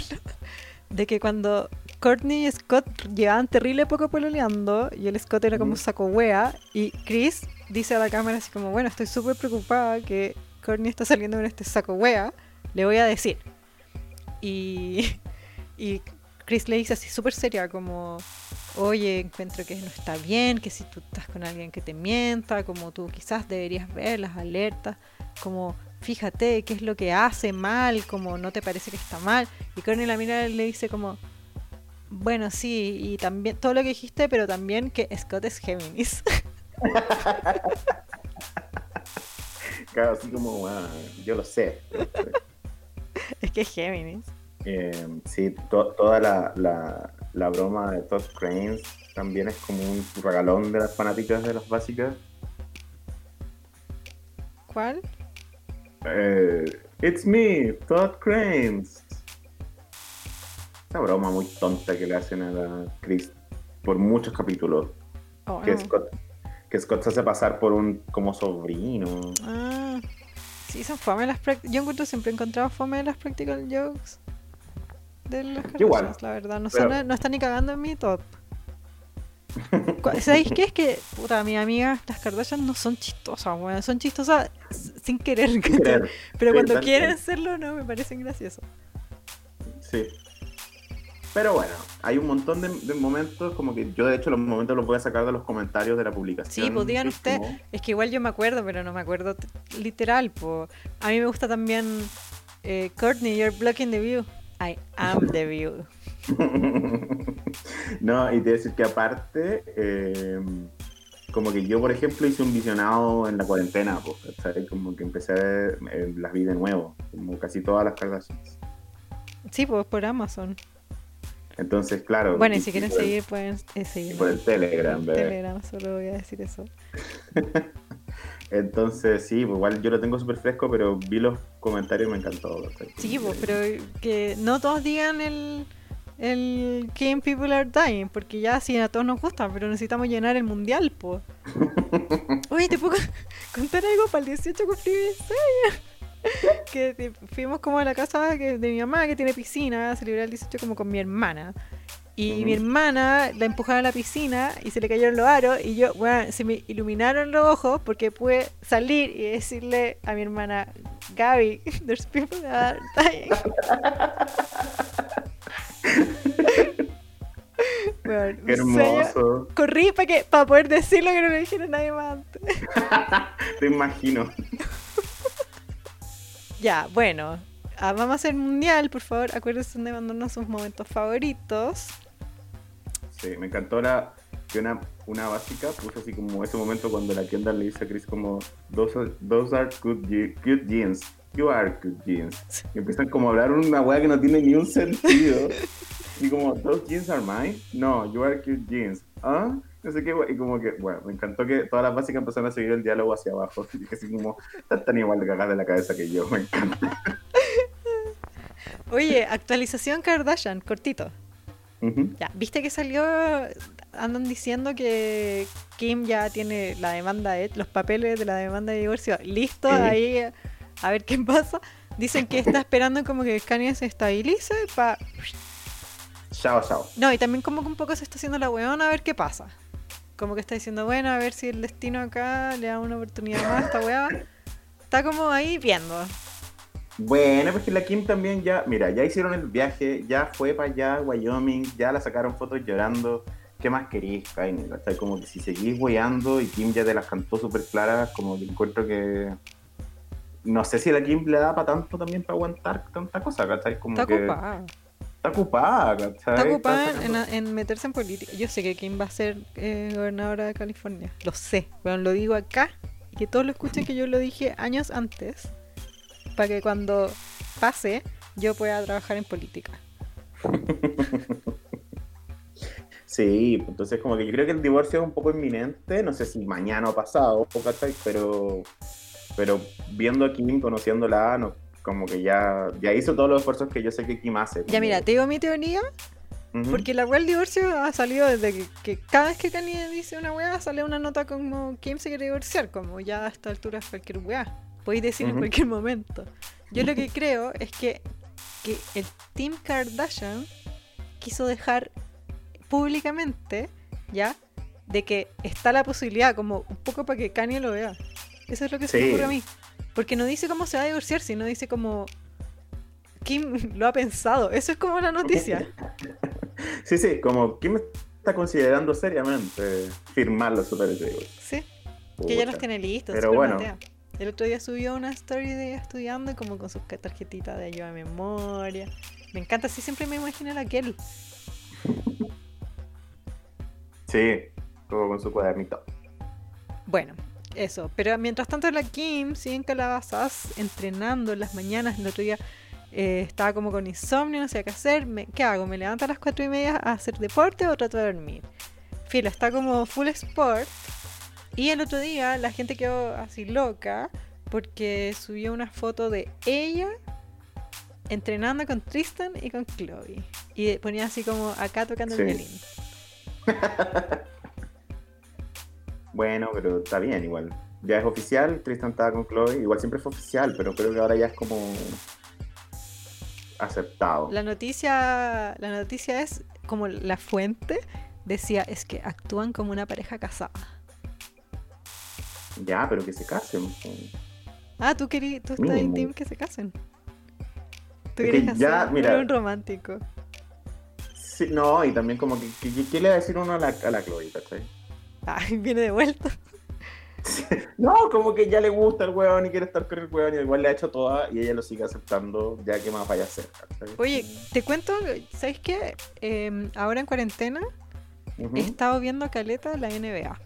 de que cuando Courtney y Scott llevaban terrible poco pololeando y el Scott era como Ujú. saco wea y Chris dice a la cámara así como bueno estoy súper preocupada que Courtney está saliendo con este saco wea le voy a decir y, y Chris le dice así súper seria como oye encuentro que no está bien que si tú estás con alguien que te mienta como tú quizás deberías ver las alertas como fíjate qué es lo que hace mal, como no te parece que está mal. Y Courtney la mira le dice como, bueno, sí, y también todo lo que dijiste, pero también que Scott es Géminis. Claro, así como, bueno, yo lo sé. Es que es Géminis. Eh, sí, to- toda la, la, la broma de Todd Cranes también es como un regalón de las fanáticas de las básicas. ¿Cuál? Eh, It's me, Todd Cranes. Esa broma muy tonta que le hacen a la Chris por muchos capítulos. Oh, Que no. Scott, que Scott se hace pasar por un como sobrino. Ah, sí, son fome las. Yo encuentro siempre he encontrado fome las practical jokes de las igual, Kardashians, la verdad. No, pero- son- no están ni cagando en mi top. ¿Sabéis qué? Es que, puta, mis amigas, las Kardashian no son chistosas, weón. Son chistosas sin querer. Sin ¿cachai? querer. Pero cuando quieren hacerlo, no, me parecen graciosos. Sí. Pero bueno, hay un montón de, de momentos, como que yo de hecho los momentos los voy a sacar de los comentarios de la publicación. Sí, pues digan que es usted. como- Es que igual yo me acuerdo, pero no me acuerdo literal. Po. A mí me gusta también eh, Courtney, you're blocking the view. I am the view. no, y te voy a decir que aparte, eh, como que yo, por ejemplo, hice un visionado en la cuarentena, pues, ¿cachai? Como que empecé a ver, eh, las vi de nuevo, como casi todas las Kardashians. Sí, pues por Amazon. Entonces, claro. Bueno, y si quieren seguir, pueden eh, seguir. Por el Telegram, bebé. Telegram, solo voy a decir eso. Entonces, sí, pues igual yo lo tengo súper fresco, pero vi los comentarios y me encantó. Sí, pues, pero que no todos digan el, el Game People Are Dying, porque ya sí a todos nos gusta, pero necesitamos llenar el mundial, pues. Oye, ¿te puedo contar algo para el 18 cumplí 16? que te- fuimos como a la casa de mi mamá que tiene piscina a celebrar el 18 como con mi hermana. Y mi hermana la empujaron a la piscina y se le cayeron los aros y yo, bueno, se me iluminaron los ojos porque pude salir y decirle a mi hermana, Gaby, there's people that are dying. Bueno, Qué hermoso. Corrí para que para poder decirlo que no le dijera nadie más antes. Te imagino. Ya, bueno. ah, vamos a hacer mundial, por favor. Acuérdense de mandarnos sus momentos favoritos. Sí, me encantó la que una, una básica puso así como ese momento cuando la Kendall le dice a Chris como those are, those are good, good jeans. You are good jeans. Y empiezan como a hablar una weá que no tiene ni un sentido. Y como, those jeans are mine? No, you are good jeans. ¿Ah? No sé qué, y como que, bueno, me encantó que todas las básicas empezaron a seguir el diálogo hacia abajo. Y dije así como, están tan igual de cagadas de la cabeza que yo, me encanta. Oye, actualización Kardashian, cortito. Ya, ¿viste que salió? Andan diciendo que Kim ya tiene la demanda, de- los papeles de la demanda de divorcio listos Sí. ahí a ver qué pasa. Dicen que está esperando como que Kanye se estabilice para... Chao, chao. No, y también como que un poco se está haciendo la weona a ver qué pasa. Como que está diciendo, bueno, a ver si el destino acá le da una oportunidad más a esta weá. Está como ahí viendo. Bueno, pues que la Kim también ya, mira, ya hicieron el viaje, ya fue para allá, Wyoming, ya la sacaron fotos llorando. ¿Qué más querís, Kanye? ¿cachai? Como que si seguís weyando y Kim ya te las cantó súper claras, como que encuentro que. No sé si la Kim le da para tanto también para aguantar tanta cosa, ¿cachai? Como Está que ocupada. Está ocupada, ¿cachai? Está ocupada en, en meterse en política. Yo sé que Kim va a ser eh, gobernadora de California. Lo sé. Bueno, lo digo acá. Y que todos lo escuchen que yo lo dije años antes. Para que cuando pase, yo pueda trabajar en política. Sí, entonces como que yo creo que el divorcio es un poco inminente, no sé si mañana o pasado. Pero, pero viendo a Kim, conociéndola, no, como que ya, ya hizo todos los esfuerzos que yo sé que Kim hace. Ya mira, te digo mi teoría. Porque la weá del divorcio ha salido desde que, que cada vez que Kanye dice una weá sale una nota como Kim se quiere divorciar, como ya a esta altura es cualquier weá. Podéis decir en cualquier momento. Yo lo que creo es que, que el Team Kardashian quiso dejar públicamente, ¿ya? De que está la posibilidad, como un poco para que Kanye lo vea. Eso es lo que se me Sí. ocurre a mí. Porque no dice cómo se va a divorciar, sino dice como Kim lo ha pensado. Eso es como la noticia. Sí, sí, como Kim está considerando seriamente firmar de divorcio. Sí. Que ya los tiene listos. Pero bueno. matea. El otro día subió una story de ella estudiando como con sus tarjetitas de ayuda a memoria. Me encanta, así siempre me imagino a aquel. Sí, como con su cuadernito. Bueno, eso. Pero mientras tanto la Kim sigue en calabazas entrenando en las mañanas. El otro día eh, estaba como con insomnio, no sabía qué hacer. Me- ¿Qué hago? ¿Me levanto a las cuatro y media a hacer deporte o trato de dormir? Fila, está como full sport. Y el otro día la gente quedó así loca porque subió una foto de ella entrenando con Tristan y con Chloe. Y ponía así como acá tocando Sí. el violín. Bueno, pero está bien igual. Ya es oficial, Tristan estaba con Chloe. Igual siempre fue oficial, pero creo que ahora ya es como aceptado. La noticia, la noticia es como la fuente decía es que actúan como una pareja casada. Ya, pero que se casen. Ah, tú querí, tú estás en team que se casen. Tú Es querías que ya, hacer mira. un romántico. Sí, no, y también como que, que- que- ¿qué le va a decir uno a la, a la Chloe, cachai? Ay, viene de vuelta. No, como que ya le gusta el weón y quiere estar con el weón y igual le ha hecho toda y ella lo sigue aceptando, ya que más vaya a hacer, ¿cachai? Oye, te cuento, ¿sabes qué? Em, ahora en cuarentena he estado viendo caleta la NBA.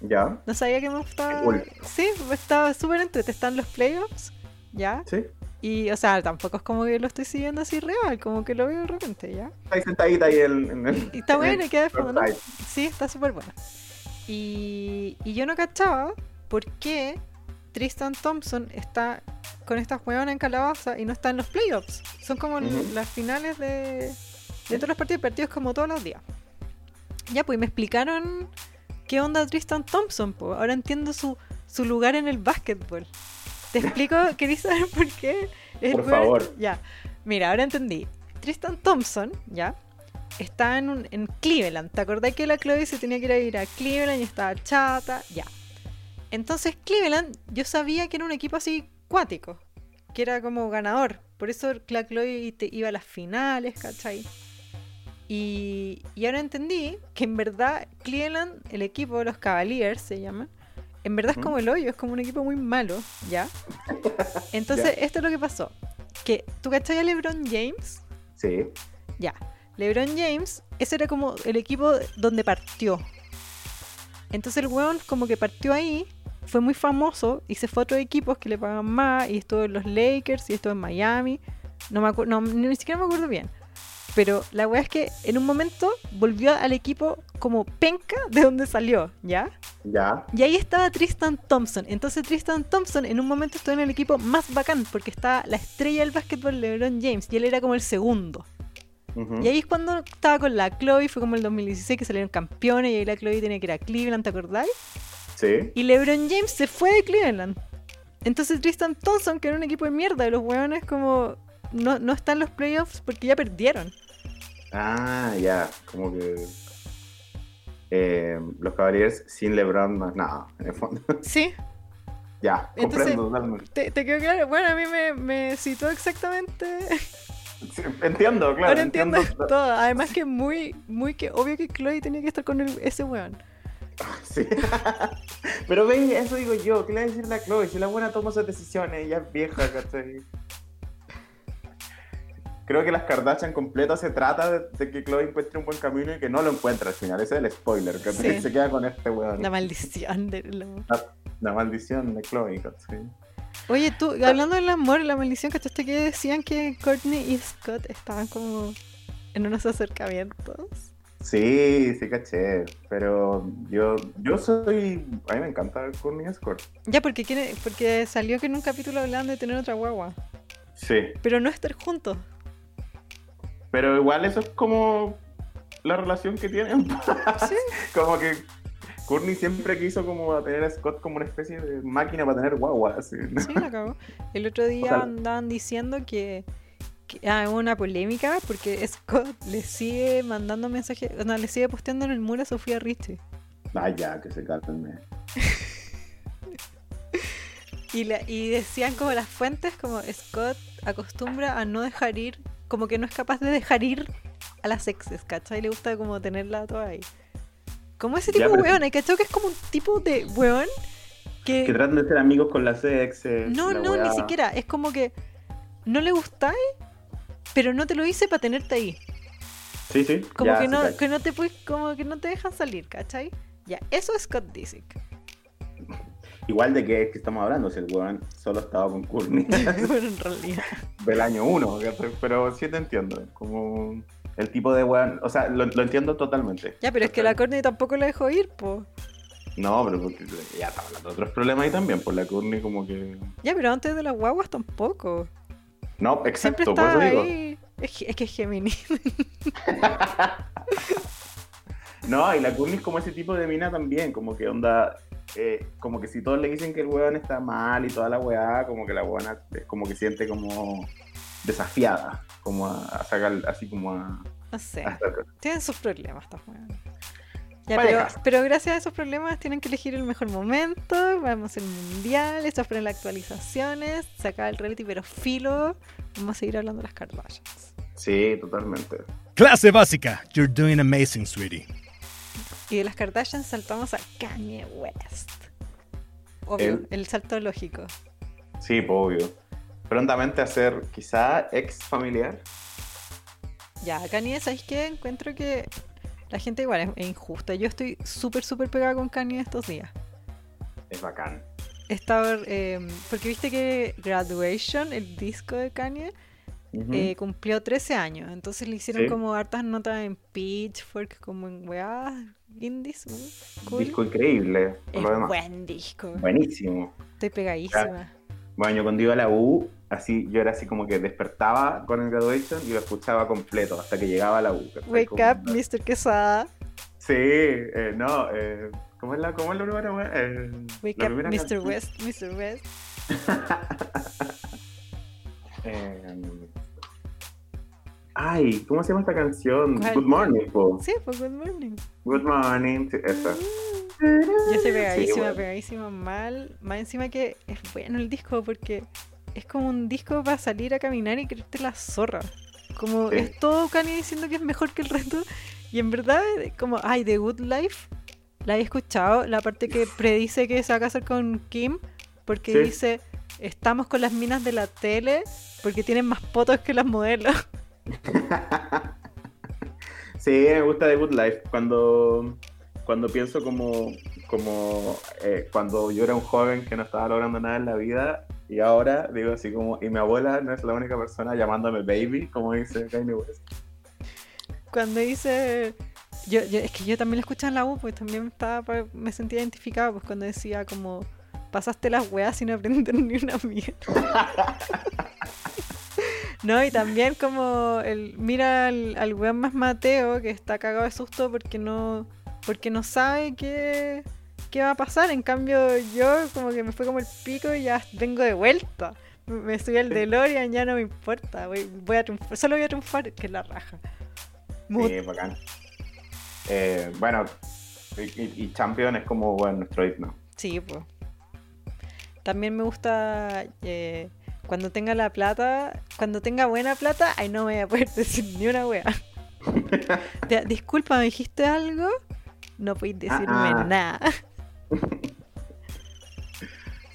Ya, No sabía que me gustaba. Cool. Sí, estaba súper entre. Están los playoffs, ¿ya? sí. Y, o sea, tampoco es como que lo estoy siguiendo así real, como que lo veo de repente, ¿ya? Está ahí sentadita ahí en, en el. Y está en el bueno y queda de fondo, ¿no? Sí, está súper bueno. Y, y yo no cachaba por qué Tristan Thompson está con estas hueonas en calabaza y no está en los playoffs. Son como l- Ujú. las finales de, de todos los partidos, partidos como todos los días. Ya, pues me explicaron qué onda Tristan Thompson, pues. Ahora entiendo su, su lugar en el básquetbol. Te explico, ¿queréis saber por qué? Por favor. Ya, mira, ahora entendí. Tristan Thompson, ya, está en, un- en Cleveland. ¿Te acordás que la Chloe se tenía que ir a, ir a Cleveland y estaba chata? Ya. Entonces Cleveland, yo sabía que era un equipo así cuático, que era como ganador. Por eso la Chloe te- iba a las finales, ¿cachai? Y, y ahora entendí que en verdad Cleveland, el equipo, los Cavaliers se llaman, en verdad es como el hoyo, es como un equipo muy malo, ¿ya? Entonces, esto es lo que pasó. Que, ¿tú cachai a LeBron James? Sí. Ya. LeBron James, ese era como el equipo donde partió. Entonces el weón como que partió ahí, fue muy famoso y se fue a otros equipos que le pagan más y estuvo en los Lakers y estuvo en Miami. No me acuerdo, ni siquiera me acuerdo bien. Pero la weá es que en un momento volvió al equipo como penca de donde salió, ¿ya? Ya. Y ahí estaba Tristan Thompson. Entonces Tristan Thompson en un momento estuvo en el equipo más bacán porque estaba la estrella del básquetbol LeBron James y él era como el segundo. Y ahí es cuando estaba con la Chloe, fue como el 2016 que salieron campeones y ahí la Chloe tenía que ir a Cleveland, ¿te acordáis? Sí. Y LeBron James se fue de Cleveland. Entonces Tristan Thompson, que era un equipo de mierda, de los hueones como no, no están en los playoffs porque ya perdieron. Ah, ya. Como que. eh, los Cavaliers sin LeBron no es nada, en el fondo. Sí, ya, comprendo totalmente. te, te quedó claro. Bueno, a mí me, me citó exactamente. Sí, entiendo, claro. Ahora entiendo todo. Además que muy, muy que obvio que Chloe tenía que estar con el- ese weón. Sí. Pero ven, eso digo yo, ¿qué le va a decir la Chloe? Si la buena toma sus decisiones, ella es vieja, ¿cachai? Creo que las Kardashian completas se trata de, de que Chloe encuentre un buen camino y que no lo encuentra al final. Ese es el spoiler, que Sí. se queda con este weón. La maldición de lo- La maldición de Chloe, ¿cachai? Oye, tú, hablando del amor y la maldición, que que decían que Courtney y Scott estaban como en unos acercamientos? Sí, sí, caché. Pero yo, yo soy. A mí me encanta Courtney Escort. Ya, porque, quiere- porque salió que en un capítulo hablaban de tener otra guagua, Sí. pero no estar juntos. Pero igual eso es como la relación que tienen. Sí. como que Courtney siempre quiso como tener a Scott como una especie de máquina para tener guagua. así, ¿no? Sí, la cagó. El otro día andaban diciendo que, que ah, una polémica porque Scott le sigue mandando mensajes, no, le sigue posteando en el muro a Sofía Richie. Ah, ya, que se calmen. Y, la- y decían como las fuentes, como Scott acostumbra a no dejar ir, como que no es capaz de dejar ir a las exes, ¿cachai? Le gusta como tenerla toda ahí. Como ese Ya, tipo de weón, ¿hay cachado que es como un tipo de weón que... Que tratan de ser amigos con las exes. no, la no, weá. ni siquiera, es como que no le gustáis, pero no te lo hice para tenerte ahí. Sí, sí. Como ya, que sí, no, cacho. que no te puedes, como que no te dejan salir, ¿cachai? Ya, eso es Scott Disick. Igual de qué es que estamos hablando, si el weón solo estaba con Courtney Pero en realidad. del año uno, pero sí te entiendo, como el tipo de weón, o sea, lo, lo entiendo totalmente. Ya, pero es que la Courtney tampoco la dejó ir, po. No, pero porque ya estaba hablando de otros problemas ahí también, por la Courtney como que... Ya, pero antes de las guaguas tampoco. No, Siempre exacto, por eso digo. ahí. Es, que- es que es Gemini. No, y la Courtney es como ese tipo de mina también, como que onda, eh, como que si todos le dicen que el weón está mal y toda la weá, como que la weona es como que siente como desafiada, como a, a sacar, así como a... No sé. a- Tienen sus problemas estas. Ya, pero, pero gracias a esos problemas tienen que elegir el mejor momento. Vamos al mundial, estos ponen las actualizaciones, se acaba el reality, pero filo. Vamos a seguir hablando de las Kardashians. Sí, totalmente. Clase básica. You're doing amazing, sweetie. Y de las Kardashians saltamos a Kanye West. Obvio, el salto lógico. Sí, pues, obvio. Prontamente a ser quizá ex familiar. Ya, Kanye, ¿sabes qué? Encuentro que la gente igual es, es injusta. Yo estoy súper, súper pegada con Kanye estos días. Es bacán. Estaba, eh, porque viste que Graduation, el disco de Kanye, Eh, cumplió 13 años. Entonces le hicieron Sí. como hartas notas en Pitchfork, como en weá, indies. uh, cool. Disco increíble, por Es lo demás. buen disco. Buenísimo. Estoy pegadísima. Bueno, yo cuando iba a la U, así, yo era así como que despertaba con el graduation y lo escuchaba completo hasta que llegaba a la U. Wake Como- up, Mr. Quesada. Sí, eh, no, eh, ¿cómo es la, cómo es la primera? Eh, Wake la up, primera Mr. canción. West, Mr. West. Eh, ay, ¿cómo se llama esta canción? ¿Cuál? Good Morning, po. Sí, pues good morning. Good Morning, sí, esa. Yo estoy pegadísima, bueno. pegadísima mal. Más encima que es bueno el disco porque es como un disco para salir a caminar y creerte la zorra. Como Sí. es todo Kanye diciendo que es mejor que el resto. Y en verdad, como, ay, The Good Life, la he escuchado. La parte que predice que se va a casar con Kim porque Sí. dice, estamos con las minas de la tele porque tienen más fotos que las modelos. Sí, me gusta The Good Life. Cuando, cuando pienso como, como eh, cuando yo era un joven que no estaba logrando nada en la vida y ahora digo así como, y mi abuela no es la única persona llamándome baby, como dice Kanye West. cuando dice yo, yo- es que yo también lo escuchaba en la U pues también estaba pa- me sentía identificada pues cuando decía como pasaste las weas sin aprender ni una mierda no y también como el mira al, al weón más Mateo que está cagado de susto porque no porque no sabe qué qué va a pasar en cambio yo como que me fue como el pico y ya vengo de vuelta me subí al DeLorean ya no me importa voy, voy a triunfar solo voy a triunfar que es la raja Mut- Sí, bacán. Eh, bueno, y Champion es como bueno, nuestro himno. Sí, pues. También me gusta eh, cuando tenga la plata, cuando tenga buena plata, ahí no me voy a poder decir ni una wea. Disculpa, ¿me dijiste algo? No podéis decirme Ah, ah. nada.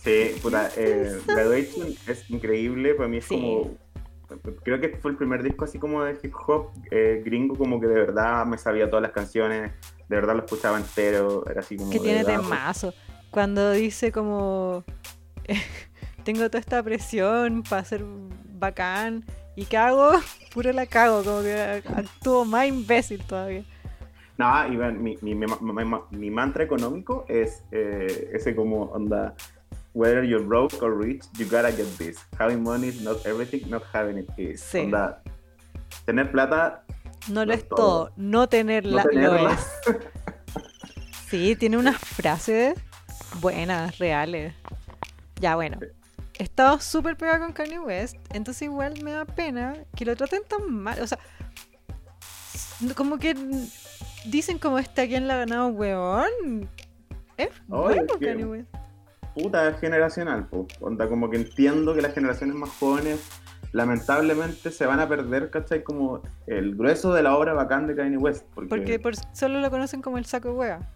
Sí, puta, eh, Graduation es increíble, para mí es Sí. como, creo que fue el primer disco así como de hip hop eh, gringo, como que de verdad me sabía todas las canciones, de verdad lo escuchaba entero, era así como... Que tiene temazo. Cuando dice como tengo toda esta presión para ser bacán y ¿qué hago? Puro la cago, como que actúo más imbécil todavía. No, y bueno, mi, mi, mi, mi- mi mantra económico es eh, ese como onda, whether you're broke or rich, you gotta get this. Having money is not everything, not having it is. Sí. Onda, tener plata, No lo No es es todo, todo. no tenerla, no lo es. Sí, tiene unas frases buenas, reales. Ya, bueno. He estado súper pegada con Kanye West, entonces igual me da pena que lo traten tan mal. O sea, como que dicen como este a quién le ha ganado weón. Es bueno Kanye West. puta es generacional, po. onda como que entiendo que las generaciones más jóvenes lamentablemente se van a perder, ¿cachai? Como el grueso de la obra bacán de Kanye West. Porque, Porque por- solo lo conocen como el saco wea.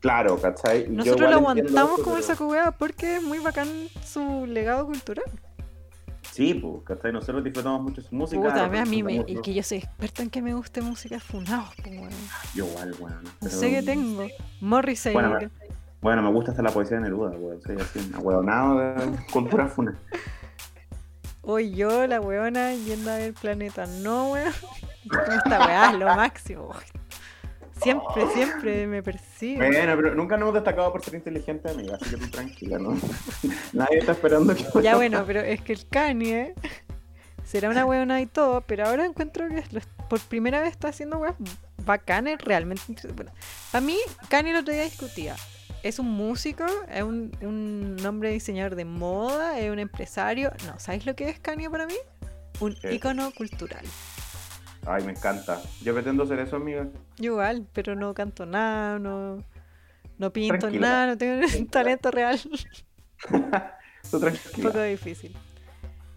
Claro, ¿cachai? Y Nosotros lo aguantamos eso, como pero- saco wea porque es muy bacán su legado cultural. Sí, pues, ¿cachai? Nosotros disfrutamos mucho su música. Puta, a mí, me, y que yo soy experta en que me guste música funados, pues, weón. Yo igual, weón. No pero- sé qué tengo. Morrissey. Bueno, Bueno, me gusta hasta la poesía de Neruda, weón. Soy así, un ahueonado de cultura funa. Hoy yo, la weona, yendo a ver planeta. No, weón. Esta weá es lo máximo. Siempre, siempre me persigue. Bueno, pero nunca nos hemos destacado por ser inteligentes, amiga, así que tú tranquila, ¿no? Nadie está esperando que... Ya bueno, pero es que el Kanye será una weona y todo, pero ahora encuentro que por primera vez está haciendo weas bacanes, realmente. Bueno, para mí, Kanye el otro día discutía. Es un músico, es un, un hombre diseñador de moda, es un empresario. No, ¿sabéis lo que es Kanye para mí? Un ¿Qué? ícono cultural. Ay, me encanta. Yo pretendo ser eso, amiga. Yo igual, pero no canto nada, no, no pinto Tranquila. nada, no tengo talento real. Tú un poco difícil.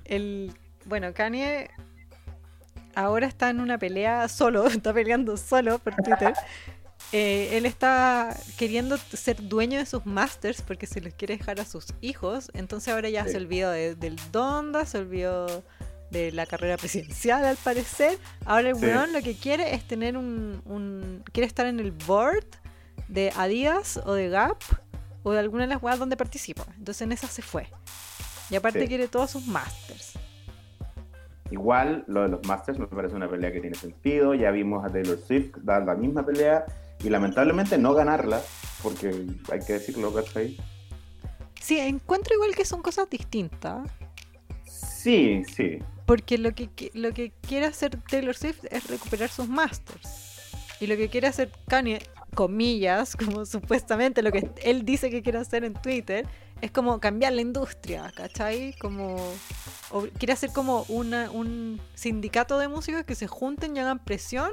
El, bueno, Kanye ahora está en una pelea solo, está peleando solo por Twitter. Eh, él está queriendo ser dueño de sus masters porque se los quiere dejar a sus hijos. Entonces ahora ya Sí. se olvidó de- del Donda, se olvidó de la carrera presidencial al parecer. Ahora el Sí. weón lo que quiere es tener un, un- Quiere estar en el board de Adidas o de Gap o de alguna de las weas donde participa. Entonces en esa se fue. Y aparte Sí. quiere todos sus masters. Igual, lo de los Masters me parece una pelea que tiene sentido. Ya vimos a Taylor Swift dar la misma pelea y lamentablemente no ganarla, porque hay que decirlo, ¿cachai? Sí, encuentro igual que son cosas distintas. Sí, sí. Porque lo que, lo que quiere hacer Taylor Swift es recuperar sus masters. Y lo que quiere hacer Kanye, comillas, como supuestamente lo que él dice que quiere hacer en Twitter, es como cambiar la industria, ¿cachai? Como o- quiere hacer como una, un sindicato de músicos que se junten y hagan presión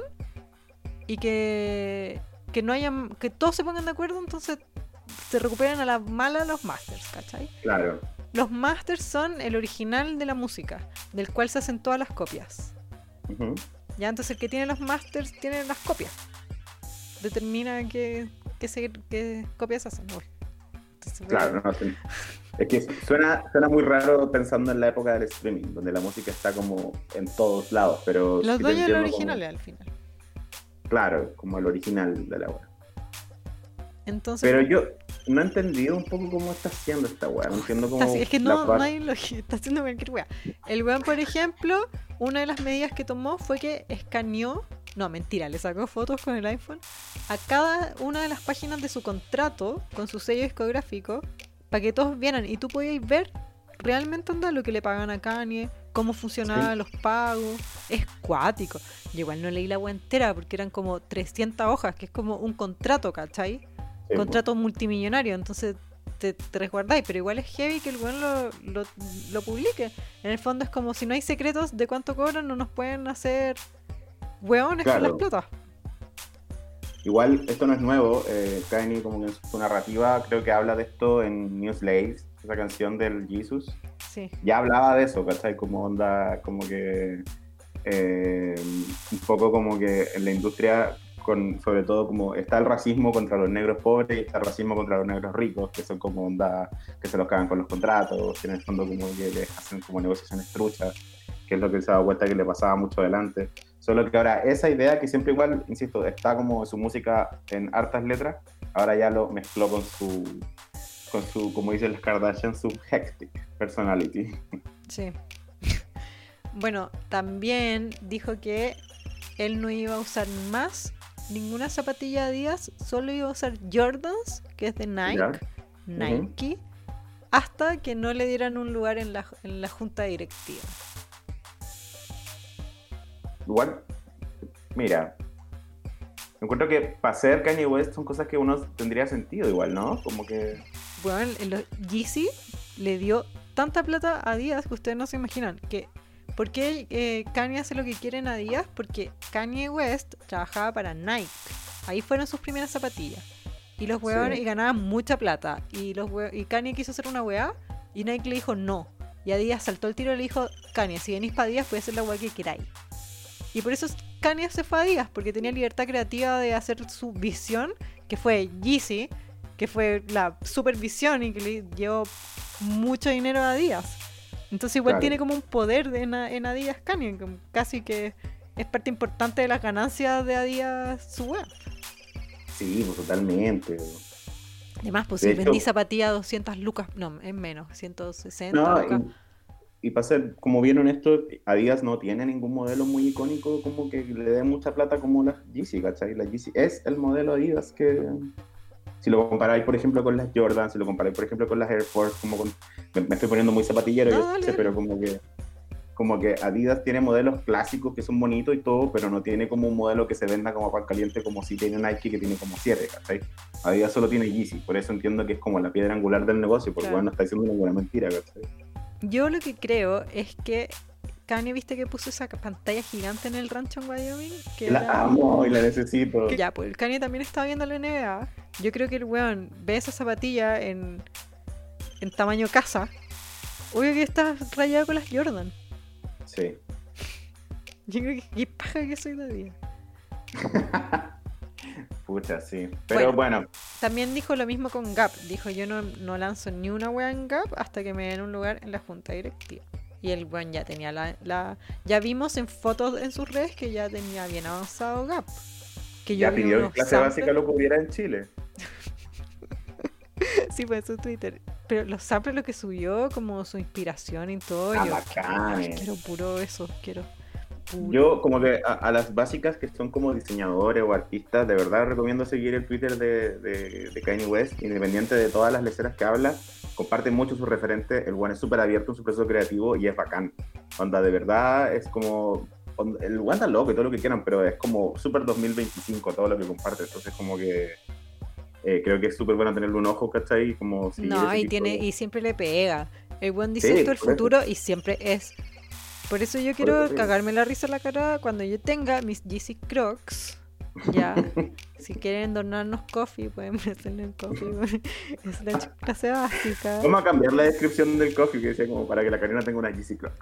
y que, que no hayan, que todos se pongan de acuerdo, entonces se recuperen a la mala los masters, ¿cachai? Claro. Los masters son el original de la música, del cual se hacen todas las copias. Ya, entonces el que tiene los masters tiene las copias. Determina qué, copias hacen. Entonces, Claro, no. Es que suena, suena muy raro pensando en la época del streaming, donde la música está como en todos lados, pero... Los sí dueños de los entiendo como- originales al final. claro, como el original de la web. Entonces, Pero yo no he entendido un poco cómo está haciendo esta weá. No entiendo cómo. está así, es que la no, par- no hay lógica, está haciendo cualquier wea. El weón, por ejemplo, una de las medidas que tomó fue que escaneó, no, mentira, le sacó fotos con el iPhone a cada una de las páginas de su contrato con su sello discográfico para que todos vieran y tú podías ver realmente anda lo que le pagan a Kanye, cómo funcionaban Sí. los pagos. Es cuático. Yo igual no leí la wea entera porque eran como 300 hojas, que es como un contrato, ¿cachai? Sí, contrato multimillonario, entonces te, te resguardáis, pero igual es heavy que el weón lo, lo, lo publique. En el fondo es como si no hay secretos de cuánto cobran, no nos pueden hacer weones con las Claro. platas. Igual, esto no es nuevo. Eh, Kanye, como que en su narrativa, creo que habla de esto en New Slaves, esa canción del Jesus. Sí. Ya hablaba de eso, ¿cachai? Como onda, como que. eh, un poco como que en la industria, con, sobre todo, como está el racismo contra los negros pobres y está el racismo contra los negros ricos, que son como onda, que se los cagan con los contratos, que en el fondo, como que les hacen como negociaciones truchas, que es lo que se ha dado cuenta que le pasaba mucho adelante. Solo que ahora esa idea que siempre igual, insisto, está como su música en hartas letras, ahora ya lo mezcló con su, con su, como dicen las Kardashian, su hectic personality. Sí. Bueno, también dijo que él no iba a usar más ninguna zapatilla Adidas, solo iba a usar Jordans, que es de Nike. Nike, hasta que no le dieran un lugar en la, en la junta directiva. Igual, mira, encuentro que para ser Kanye West son cosas que uno tendría sentido igual, ¿no? Como que... Bueno, Yeezy le dio tanta plata a Adidas que ustedes no se imaginan. Que, ¿Por qué eh, Kanye hace lo que quiere en Adidas? Porque Kanye West trabajaba para Nike. Ahí fueron sus primeras zapatillas. Y los huevones Sí. y ganaban mucha plata. Y, los hue- y Kanye quiso hacer una weá y Nike le dijo no. Y Adidas saltó el tiro y le dijo, Kanye, si venís para Adidas puedes hacer la weá que queráis. Y por eso Kanye se fue a Adidas, porque tenía libertad creativa de hacer su visión, que fue Yeezy, que fue la supervisión y que le llevó mucho dinero a Adidas. Entonces igual Claro. tiene como un poder de en, en Adidas como casi que es parte importante de las ganancias de Adidas su web. Sí, pues totalmente. Además, pues De si vendí zapatillas a 200 lucas, no, es menos, 160 No, lucas. y, y para ser como bien honesto, Adidas no tiene ningún modelo muy icónico como que le dé mucha plata como las Yeezy, ¿cachai? La Yeezy es el modelo Adidas que... Si lo comparáis, por ejemplo, con las Jordan, si lo comparáis, por ejemplo, con las Air Force, como con... Me, me estoy poniendo muy zapatillero, No, yo sé, pero como que... Como que Adidas tiene modelos clásicos que son bonitos y todo, pero no tiene como un modelo que se venda como pan caliente como si tiene Nike que tiene como siete, ¿cachai? Adidas solo tiene Yeezy, por eso entiendo que es como la piedra angular del negocio, porque Claro. bueno, no está diciendo ninguna mentira, ¿cachai? Yo lo que creo es que Kanye, viste que puso esa pantalla gigante en el rancho en Wyoming. Que La era- amo y la necesito. que ya, pues el Kanye también estaba viendo la NBA. Yo creo que el weón ve esa zapatilla en, en tamaño casa. Obvio que está rayado con las Jordan. Sí. Yo creo que qué paja que soy día. Pucha, sí. Pero bueno, También dijo lo mismo con Gap. Dijo, yo no, no lanzo ni una wea en Gap hasta que me den un lugar en la junta directiva. Y el weón ya tenía la, la- Ya vimos en fotos en sus redes que ya tenía bien avanzado Gap. Que yo ya pidió que unos clase samples- básica lo pudiera en Chile. Sí, fue en su Twitter. Pero los samples lo que subió, como su inspiración y todo. Ah, yo bacán. quiero puro eso, quiero. Yo, como que a, a las básicas que son como diseñadores o artistas, de verdad recomiendo seguir el Twitter de, de, de Kanye West, independiente de todas las leceras que habla, comparte mucho sus referentes, el buen es súper abierto en su proceso creativo y es bacán. Onda, de verdad es como... onda, El buen está loco y todo lo que quieran, pero es como súper 2025 todo lo que comparte, entonces como que... eh, creo que es súper bueno tenerle un ojo, ¿cachai? Como No, y tiene, de- y siempre le pega. El buen dice Sí, esto el por eso. futuro y siempre es. Por eso yo quiero cagarme la risa en la cara cuando yo tenga mis Yeezy Crocs. Ya. si quieren donarnos coffee, pueden meterle en coffee. es la clase básica. Vamos a cambiar la descripción del coffee que decía como para que la Karina tenga una Yeezy Club.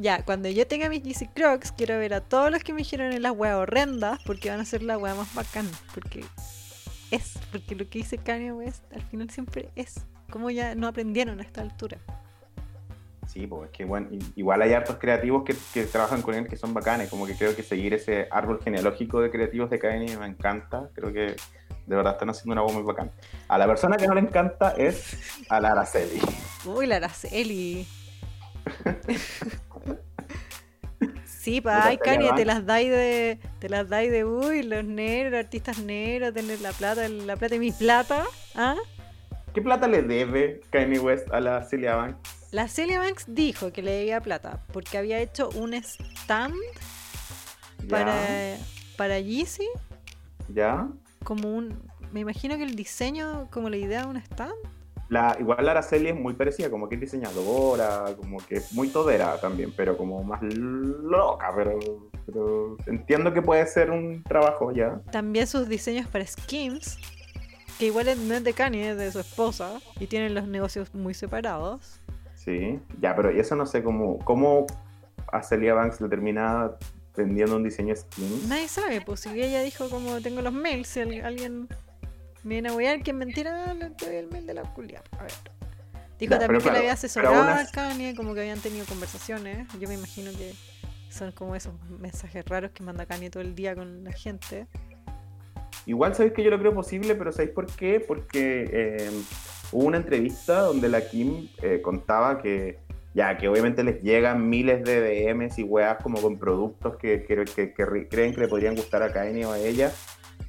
Ya, cuando yo tenga mis Yeezy Crocs, quiero ver a todos los que me dijeron en las weas horrendas, porque van a ser la wea más bacán. Porque es, porque lo que dice Kanye West al final siempre es. Como ya no aprendieron a esta altura. Sí, pues es que bueno, igual hay hartos creativos que, que trabajan con él que son bacanes, como que creo que seguir ese árbol genealógico de creativos de Kanye me encanta, creo que de verdad están haciendo una voz muy bacana. A la persona que no le encanta es a la Araceli. Uy, la Araceli. Sí, pa, ay, Kanye, te las dais de. Te las dais de uy, los negros, artistas negros, tener la plata, la plata y mi plata. ¿Ah? ¿Qué plata le debe Kanye West a la Celia Banks? La Celia Banks dijo que le debía plata porque había hecho un stand Ya, para, para Yeezy, ya. como un. Me imagino que el diseño, como la idea de un stand. La, igual la Araceli es muy parecida, como que es diseñadora, como que es muy todera también, pero como más loca, pero, pero entiendo que puede ser un trabajo ya. También sus diseños para Skims, que igual no es de Kanye, es de su esposa, y tienen los negocios muy separados. Sí, ya, pero eso no sé cómo, cómo a Celia Banks le termina vendiendo un diseño skin. Nadie sabe, pues si ella dijo como tengo los mails, si al- alguien me viene a huear que es mentira, le doy el mail de la culia. A ver. Dijo Ya, también que claro, le había asesorado aún a Kanye, como que habían tenido conversaciones. Yo me imagino que son como esos mensajes raros que manda Kanye todo el día con la gente. Igual sabéis que yo lo creo posible, pero ¿sabéis por qué? Porque eh, hubo una entrevista donde la Kim eh, contaba que ya que obviamente les llegan miles de DMs y weas como con productos que, que- que- que re- creen que le podrían gustar a Kanye o a ella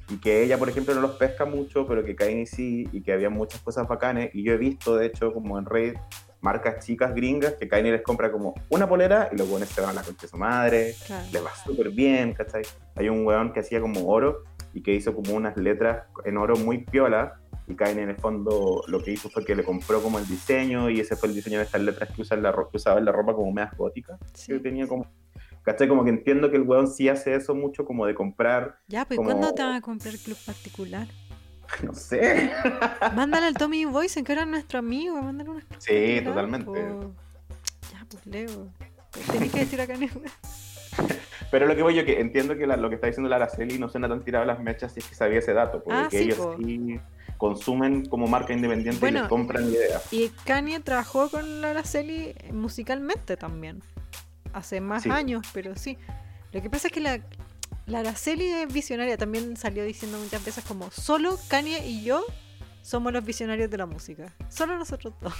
y que ella por ejemplo no los pesca mucho pero que Kanye sí y que había muchas cosas bacanes y yo he visto de hecho como en Reddit marcas chicas gringas que Kanye les compra como una polera y los buenos se van a la concha de su madre Claro. le va súper bien, ¿cachai? Hay un weón que hacía como oro y que hizo como unas letras en oro muy piola y Kanye en el fondo lo que hizo fue que le compró como el diseño y ese fue el diseño de estas letras que, usa en la, que usaba en la ropa como medias góticas Sí. que tenía como ¿cachai? Como que entiendo que el weón sí hace eso mucho como de comprar, Ya, pues como- ¿cuándo te van a comprar club particular? no sé. Mándale al Tommy Boysen, que era nuestro amigo, mándale unas Sí, totalmente. Ya, pues Leo. Tenés que decir a Kanye West. Pero lo que voy yo que entiendo que la- lo que está diciendo la Araceli no suena tan tirado a las mechas si es que sabía ese dato, porque Ah, sí, ellos po. sí consumen como marca independiente y Bueno, les compran ideas. Y Kanye trabajó con la Araceli musicalmente también. Hace más Sí. años, pero sí. Lo que pasa es que la, la Araceli es visionaria. También salió diciendo muchas veces como solo Kanye y yo somos los visionarios de la música. Solo nosotros dos.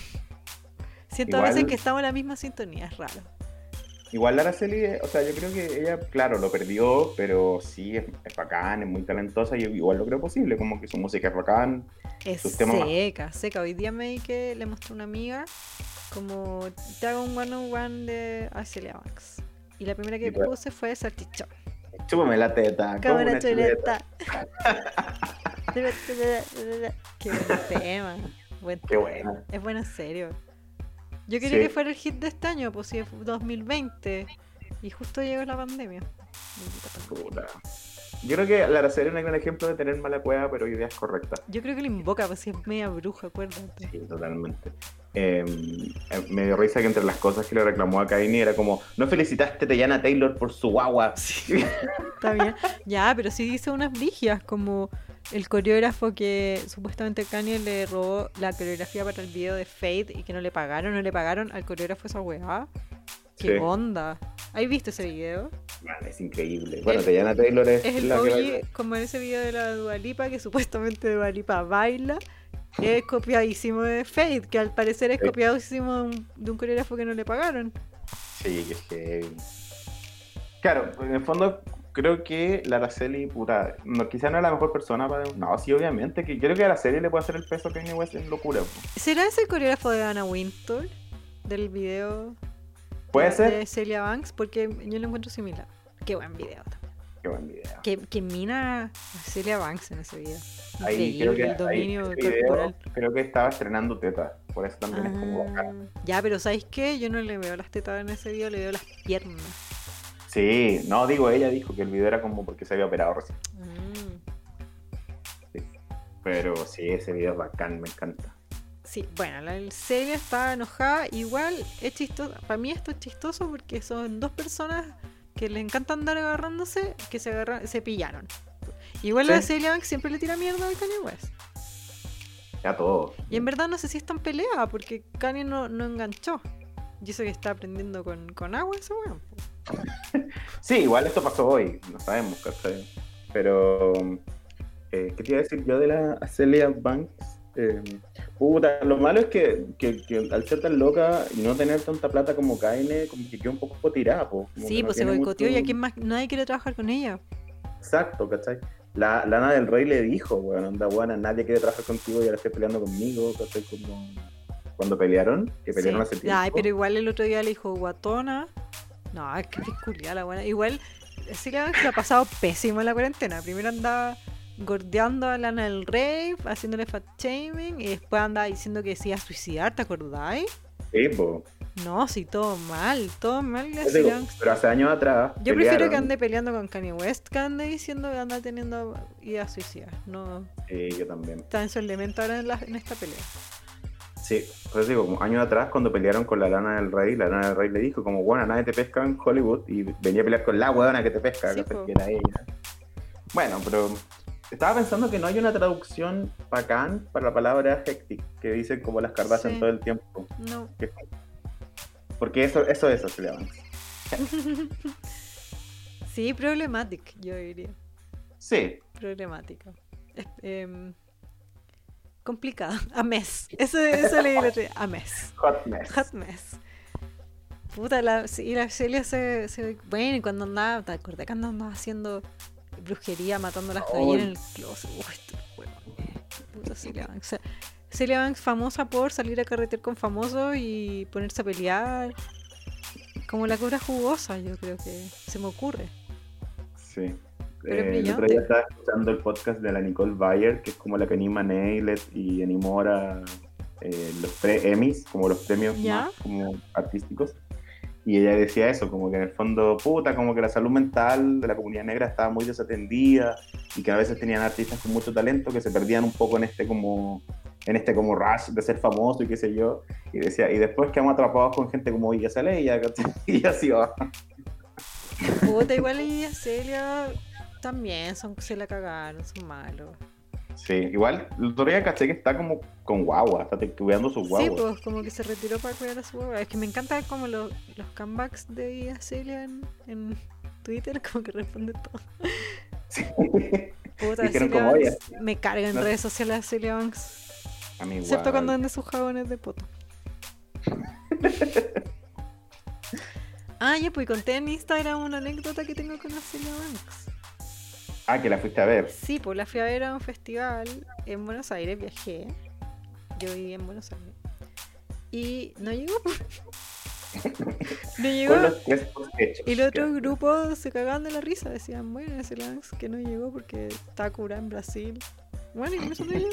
Siento a veces que estamos en la misma sintonía, es raro. Igual Araceli, o sea, yo creo que ella, claro, lo perdió, pero sí, es, es bacán, es muy talentosa y igual lo creo posible, como que su música es bacán. Es Sus temas- seca, seca. Hoy día me di que le mostré a una amiga como te hago un one on one de Acelia Banks. Y la primera que puse fue Salchichón. Chúpame la teta, como Cámara una chuleta. Qué buen tema. Buen Qué buena. Es bueno en serio. Yo quería Sí. que fuera el hit de este año, pues si fue 2020. Y justo llegó la pandemia. Puta. Yo creo que la Araceli es un gran ejemplo de tener mala cueva, pero ideas correctas. Yo creo que lo invoca, pues si es media bruja, acuérdate. Sí, totalmente. Eh, me dio risa que entre las cosas que le reclamó a Kanye era como, no felicitaste a Teyana Taylor por su guagua. Está bien. Ya, pero sí dice unas brigias, como el coreógrafo que supuestamente Kanye le robó la coreografía para el video de Fade y que no le pagaron, no le pagaron al coreógrafo esa weá. ¿Qué Sí. onda? ¿Has visto ese video? Man, es increíble. Bueno, Teyana Taylor es, Es el la que como en ese video de la Dualipa, que supuestamente Dualipa baila. Es copiadísimo de Fade, que al parecer es Sí. copiadísimo de un, coreógrafo que no le pagaron. Sí, que es heavy. Claro, en el fondo creo que la Araceli, puta, no, quizá no es la mejor persona para... No, sí, obviamente, que creo que a la serie le puede hacer el peso a Kanye West en locura. po. ¿Será ese el coreógrafo de Anna Wintour? Del video ¿Puede de, ser? de Celia Banks, porque yo lo encuentro similar. Qué buen video también. Qué buen video. Que, que mina a Celia Banks en ese video. Ahí creo que el dominio ese video, corporal. creo que estaba estrenando teta, por eso también es como bacán. Ah, ya, pero ¿sabéis qué? Yo no le veo las tetas en ese video, le veo las piernas. Sí, no, digo, ella dijo que el video era como porque se había operado recién. Mm. Pero sí, ese video es bacán, me encanta. Sí, bueno, la Celia está enojada. Igual es chistoso. Para mí esto es chistoso porque son dos personas que le encanta andar agarrándose que se agarran, se pillaron. Igual Sí. la Celia Banks siempre le tira mierda al Kanye West. Ya todo. Y en verdad no sé si es tan pelea porque Kanye no, no enganchó. Y eso que está aprendiendo con, con agua ese weón. po. Sí, igual esto pasó hoy, no sabemos, ¿cachai? Pero, eh, ¿qué te iba a decir yo de la Celia Banks? Eh, puta, lo malo es que, que- que al ser tan loca y no tener tanta plata como Kaine, como que quedó un poco tirada, po. Sí, no pues se boicoteó y mucho- aquí más nadie quiere trabajar con ella. Exacto, ¿cachai? La Lana del Rey le dijo, weón, anda buena, nadie quiere trabajar contigo y ahora estoy peleando conmigo, ¿cachai? Como cuando pelearon, que pelearon Sí. hace tiempo. Ay, pero igual el otro día le dijo guatona. No, es que es la buena. Igual, Celia Banks la ha pasado pésimo en la cuarentena. Primero andaba gordeando a Lana del Rey, haciéndole fat shaming, y después andaba diciendo que se iba a suicidar, ¿te acordáis? Sí, po. No, sí, todo mal, todo mal. la Celia digo, pero hace años atrás. Yo prefiero que ande peleando con Kanye West que ande diciendo que anda teniendo idea suicida. No, Sí, yo también. está en su elemento ahora en, la- en esta pelea. Sí, pues digo, años atrás cuando pelearon con la Lana del Rey, la Lana del Rey le dijo como, bueno, nadie te pesca en Hollywood y venía a pelear con la huevona que te pesca, Sí, que era ella. Bueno, pero estaba pensando que no hay una traducción bacán para la palabra hectic, que dicen como las Kardashian Sí. todo el tiempo. No. Que- Porque eso, eso es se le. Sí, problematic, yo diría. Sí, Problemática. Em, complicada. A mes. Eso, eso le digo a mes. hot mess. Hot mess. Puta, la, sí, la Celia se, se- Bueno, y cuando andaba, ¿te acordás cuando andaba haciendo brujería, matando las gallinas en el closet? Uy, este huevo. Puta Celia Banks. O sea, Celia Banks famosa por salir a carretear con famosos y ponerse a pelear. Como la cobra jugosa, yo creo que se me ocurre. Sí. Eh, el otro día estaba escuchando el podcast de la Nicole Bayer, que es como la que anima Nailed y animó ahora eh, los pre Emmys, como los premios ¿Ya? más como artísticos. Y ella decía eso, como que en el fondo, puta, como que la salud mental de la comunidad negra estaba muy desatendida y que a veces tenían artistas con mucho talento que se perdían un poco en este como en este como rush de ser famoso y qué sé yo. Y decía, y después quedamos atrapados con gente como Villa ¿cachai? y así va. Puta, igual y a Celia también son, se la cagaron, son malos. Sí, igual, el otro día caché que está como con guagua, está cuidando su guagua. Sí, pues como que se retiró para cuidar a su hueva. Es que me encanta como los, los comebacks de Celia en, en Twitter, como que responde todo. Sí. Puta, como, "Oye, Banks, me carga en no- redes sociales a Celia Banks. A mí Excepto cuando vende sus jabones de poto. ah, ya, pues conté en Instagram una anécdota que tengo con la Celia Banks. Ah, que la fuiste a ver. Sí, pues la fui a ver a un festival en Buenos Aires, viajé. Yo viví en Buenos Aires. Y no llegó. no llegó. Y los otros grupos se cagaban de la risa. Decían, bueno, ese Lance que no llegó porque está curada en Brasil. Bueno, y eso no llegó.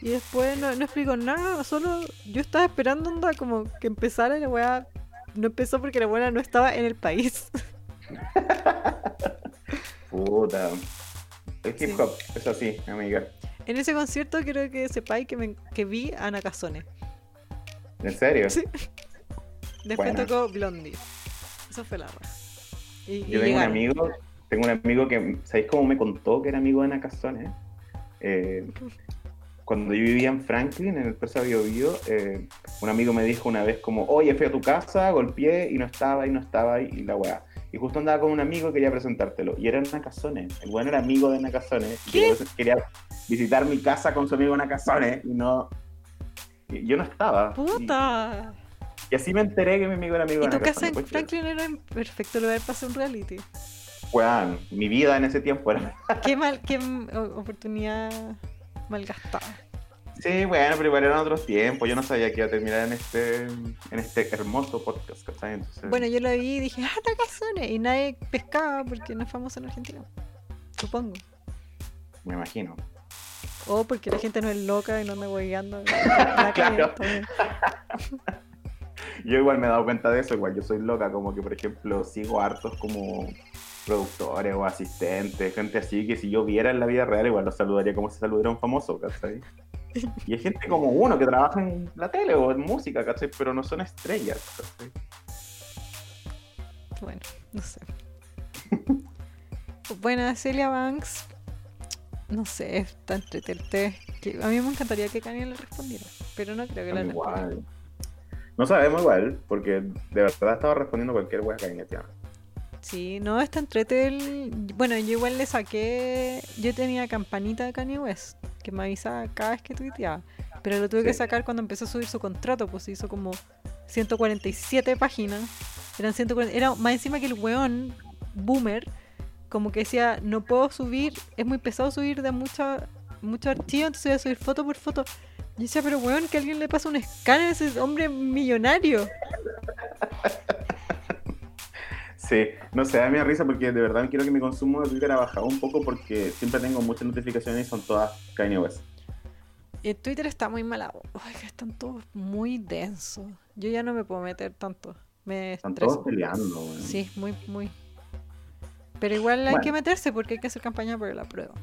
Y después no, no explicó nada. Solo yo estaba esperando onda como que empezara y la weá no empezó porque la buena no estaba en el país. Puta. El hip Sí. hop es así, amiga. en ese concierto creo que sepáis que, me, que vi a Nakazone. ¿En serio? Sí. Después tocó Blondie. Eso fue la. Y, y Yo tengo un amigo, tengo un amigo que, ¿sabéis cómo me contó que era amigo de Nakazone? Eh, cuando yo vivía en Franklin, en el Presa Bio Bio, eh, un amigo me dijo una vez como, oye, fui a tu casa, golpeé y no estaba y no estaba y la weá. Y justo andaba con un amigo y quería presentártelo. Y era Nakazone. El bueno era amigo de Nakazone. ¿Qué? quería- Quería visitar mi casa con su amigo Nakazone y no... y yo no estaba. ¡Puta! Y, así me enteré que mi amigo era amigo Y de tu Nakazone. casa en pues, Franklin era un perfecto lugar para hacer un reality. weón, mi vida en ese tiempo era Qué mal, qué oportunidad malgastada. Sí, bueno, pero igual eran otros tiempos. Yo no sabía que iba a terminar en este, en este hermoso podcast, ¿cachai? Entonces, Bueno, yo lo vi y dije, ah, Nakazone. Y nadie pescaba porque no es famoso en Argentina. Supongo. me imagino. O porque la gente no es loca y no anda hueveando. Claro. Yo igual me he dado cuenta de eso, igual yo soy loca, como que por ejemplo sigo hartos como productores o asistentes, gente así que si yo viera en la vida real igual los saludaría como si saludara a un famoso, ¿cachai? Y hay gente como uno que trabaja en la tele o en música, ¿cachai? Pero no son estrellas, ¿cachai? Bueno, no sé. Bueno, Celia Banks, no sé, está entretente. Que a mí me encantaría que Kanye le respondiera, pero no creo que la responda. Igual. No sabemos igual, porque de verdad estaba respondiendo cualquier wea alguien tiene. Sí, no, está entrete el... Bueno, yo igual le saqué... Yo tenía campanita de Kanye West, que me avisaba cada vez que tuiteaba. Pero lo tuve que sacar cuando empezó a subir su contrato, pues hizo como 147 páginas. Eran 140... Era más encima que el weón, boomer, como que decía, no puedo subir, es muy pesado subir de mucho, mucho archivo, entonces voy a subir foto por foto. Y decía, pero weón, que alguien le pasa un escáner a ese hombre millonario. Sí, no sé, da mi risa porque de verdad quiero que mi consumo de Twitter ha bajado un poco porque siempre tengo muchas notificaciones y son todas Kanye West. En Twitter está muy mala. Ay, que están todos muy densos. Yo ya no me puedo meter tanto. Me Están estreso. todos peleando. Sí, muy, muy. Pero igual hay Bueno. que meterse porque hay que hacer campaña por la prueba.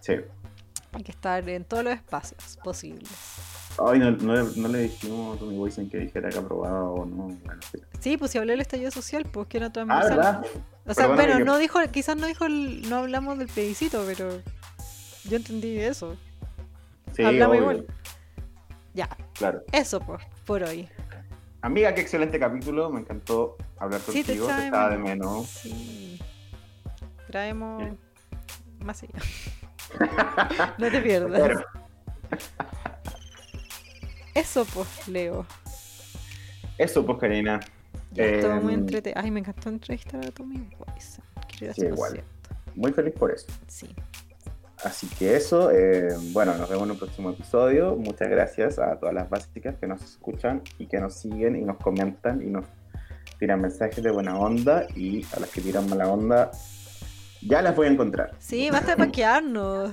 Sí. Hay que estar en todos los espacios posibles. Ay, no, no, le- no le dijimos a Tommy Boysen que dijera que aprobaba o no. Bueno, sí. Sí, pues si hablé del estallido social, pues que era Ah, transversal. ¿verdad? o sea, Perdóname bueno, que- no dijo, quizás no dijo, el- no hablamos del plebiscito, pero yo entendí eso. Sí, Hablamos igual. Ya, Claro. eso pues, por hoy. Amiga, qué excelente capítulo. Me encantó hablar Sí, te contigo. echaba te estaba de menos. Sí. Traemos Sí. más allá. no te pierdas. Eso pues, Leo. eso, pues, Karina. Ya estuvo muy Em, entretenido. Ay, me encantó entrevistar a Tommy a Sí, igual. Muy feliz por eso. Sí. Así que eso, eh, bueno, nos vemos en un próximo episodio. Muchas gracias a todas las básicas que nos escuchan y que nos siguen y nos comentan y nos tiran mensajes de buena onda y a las que tiran mala onda ya las voy a encontrar. Sí, basta de paquearnos.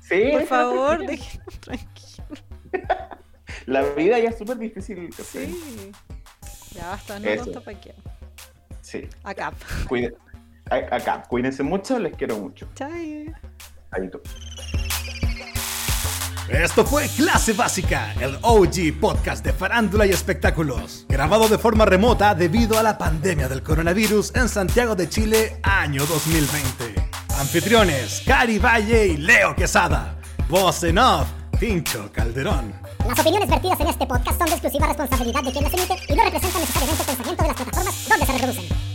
Sí, Por favor, déjenos tranquilos. la vida ya es súper difícil. ¿cachai? Sí. Ya basta, no Eso. paquear. Sí. Acá. Cuide- Acá, cuídense mucho, les quiero mucho. Chai. Ahí tú. Esto fue Clase Básica, el OG podcast de farándula y espectáculos, grabado de forma remota debido a la pandemia del coronavirus en Santiago de Chile, año 2020. Anfitriones, Cari Valle y Leo Quesada. Voz en off, Pincho Calderón. Las opiniones vertidas en este podcast son de exclusiva responsabilidad de quien las emite y no representan necesariamente el pensamiento de las plataformas donde se reproducen.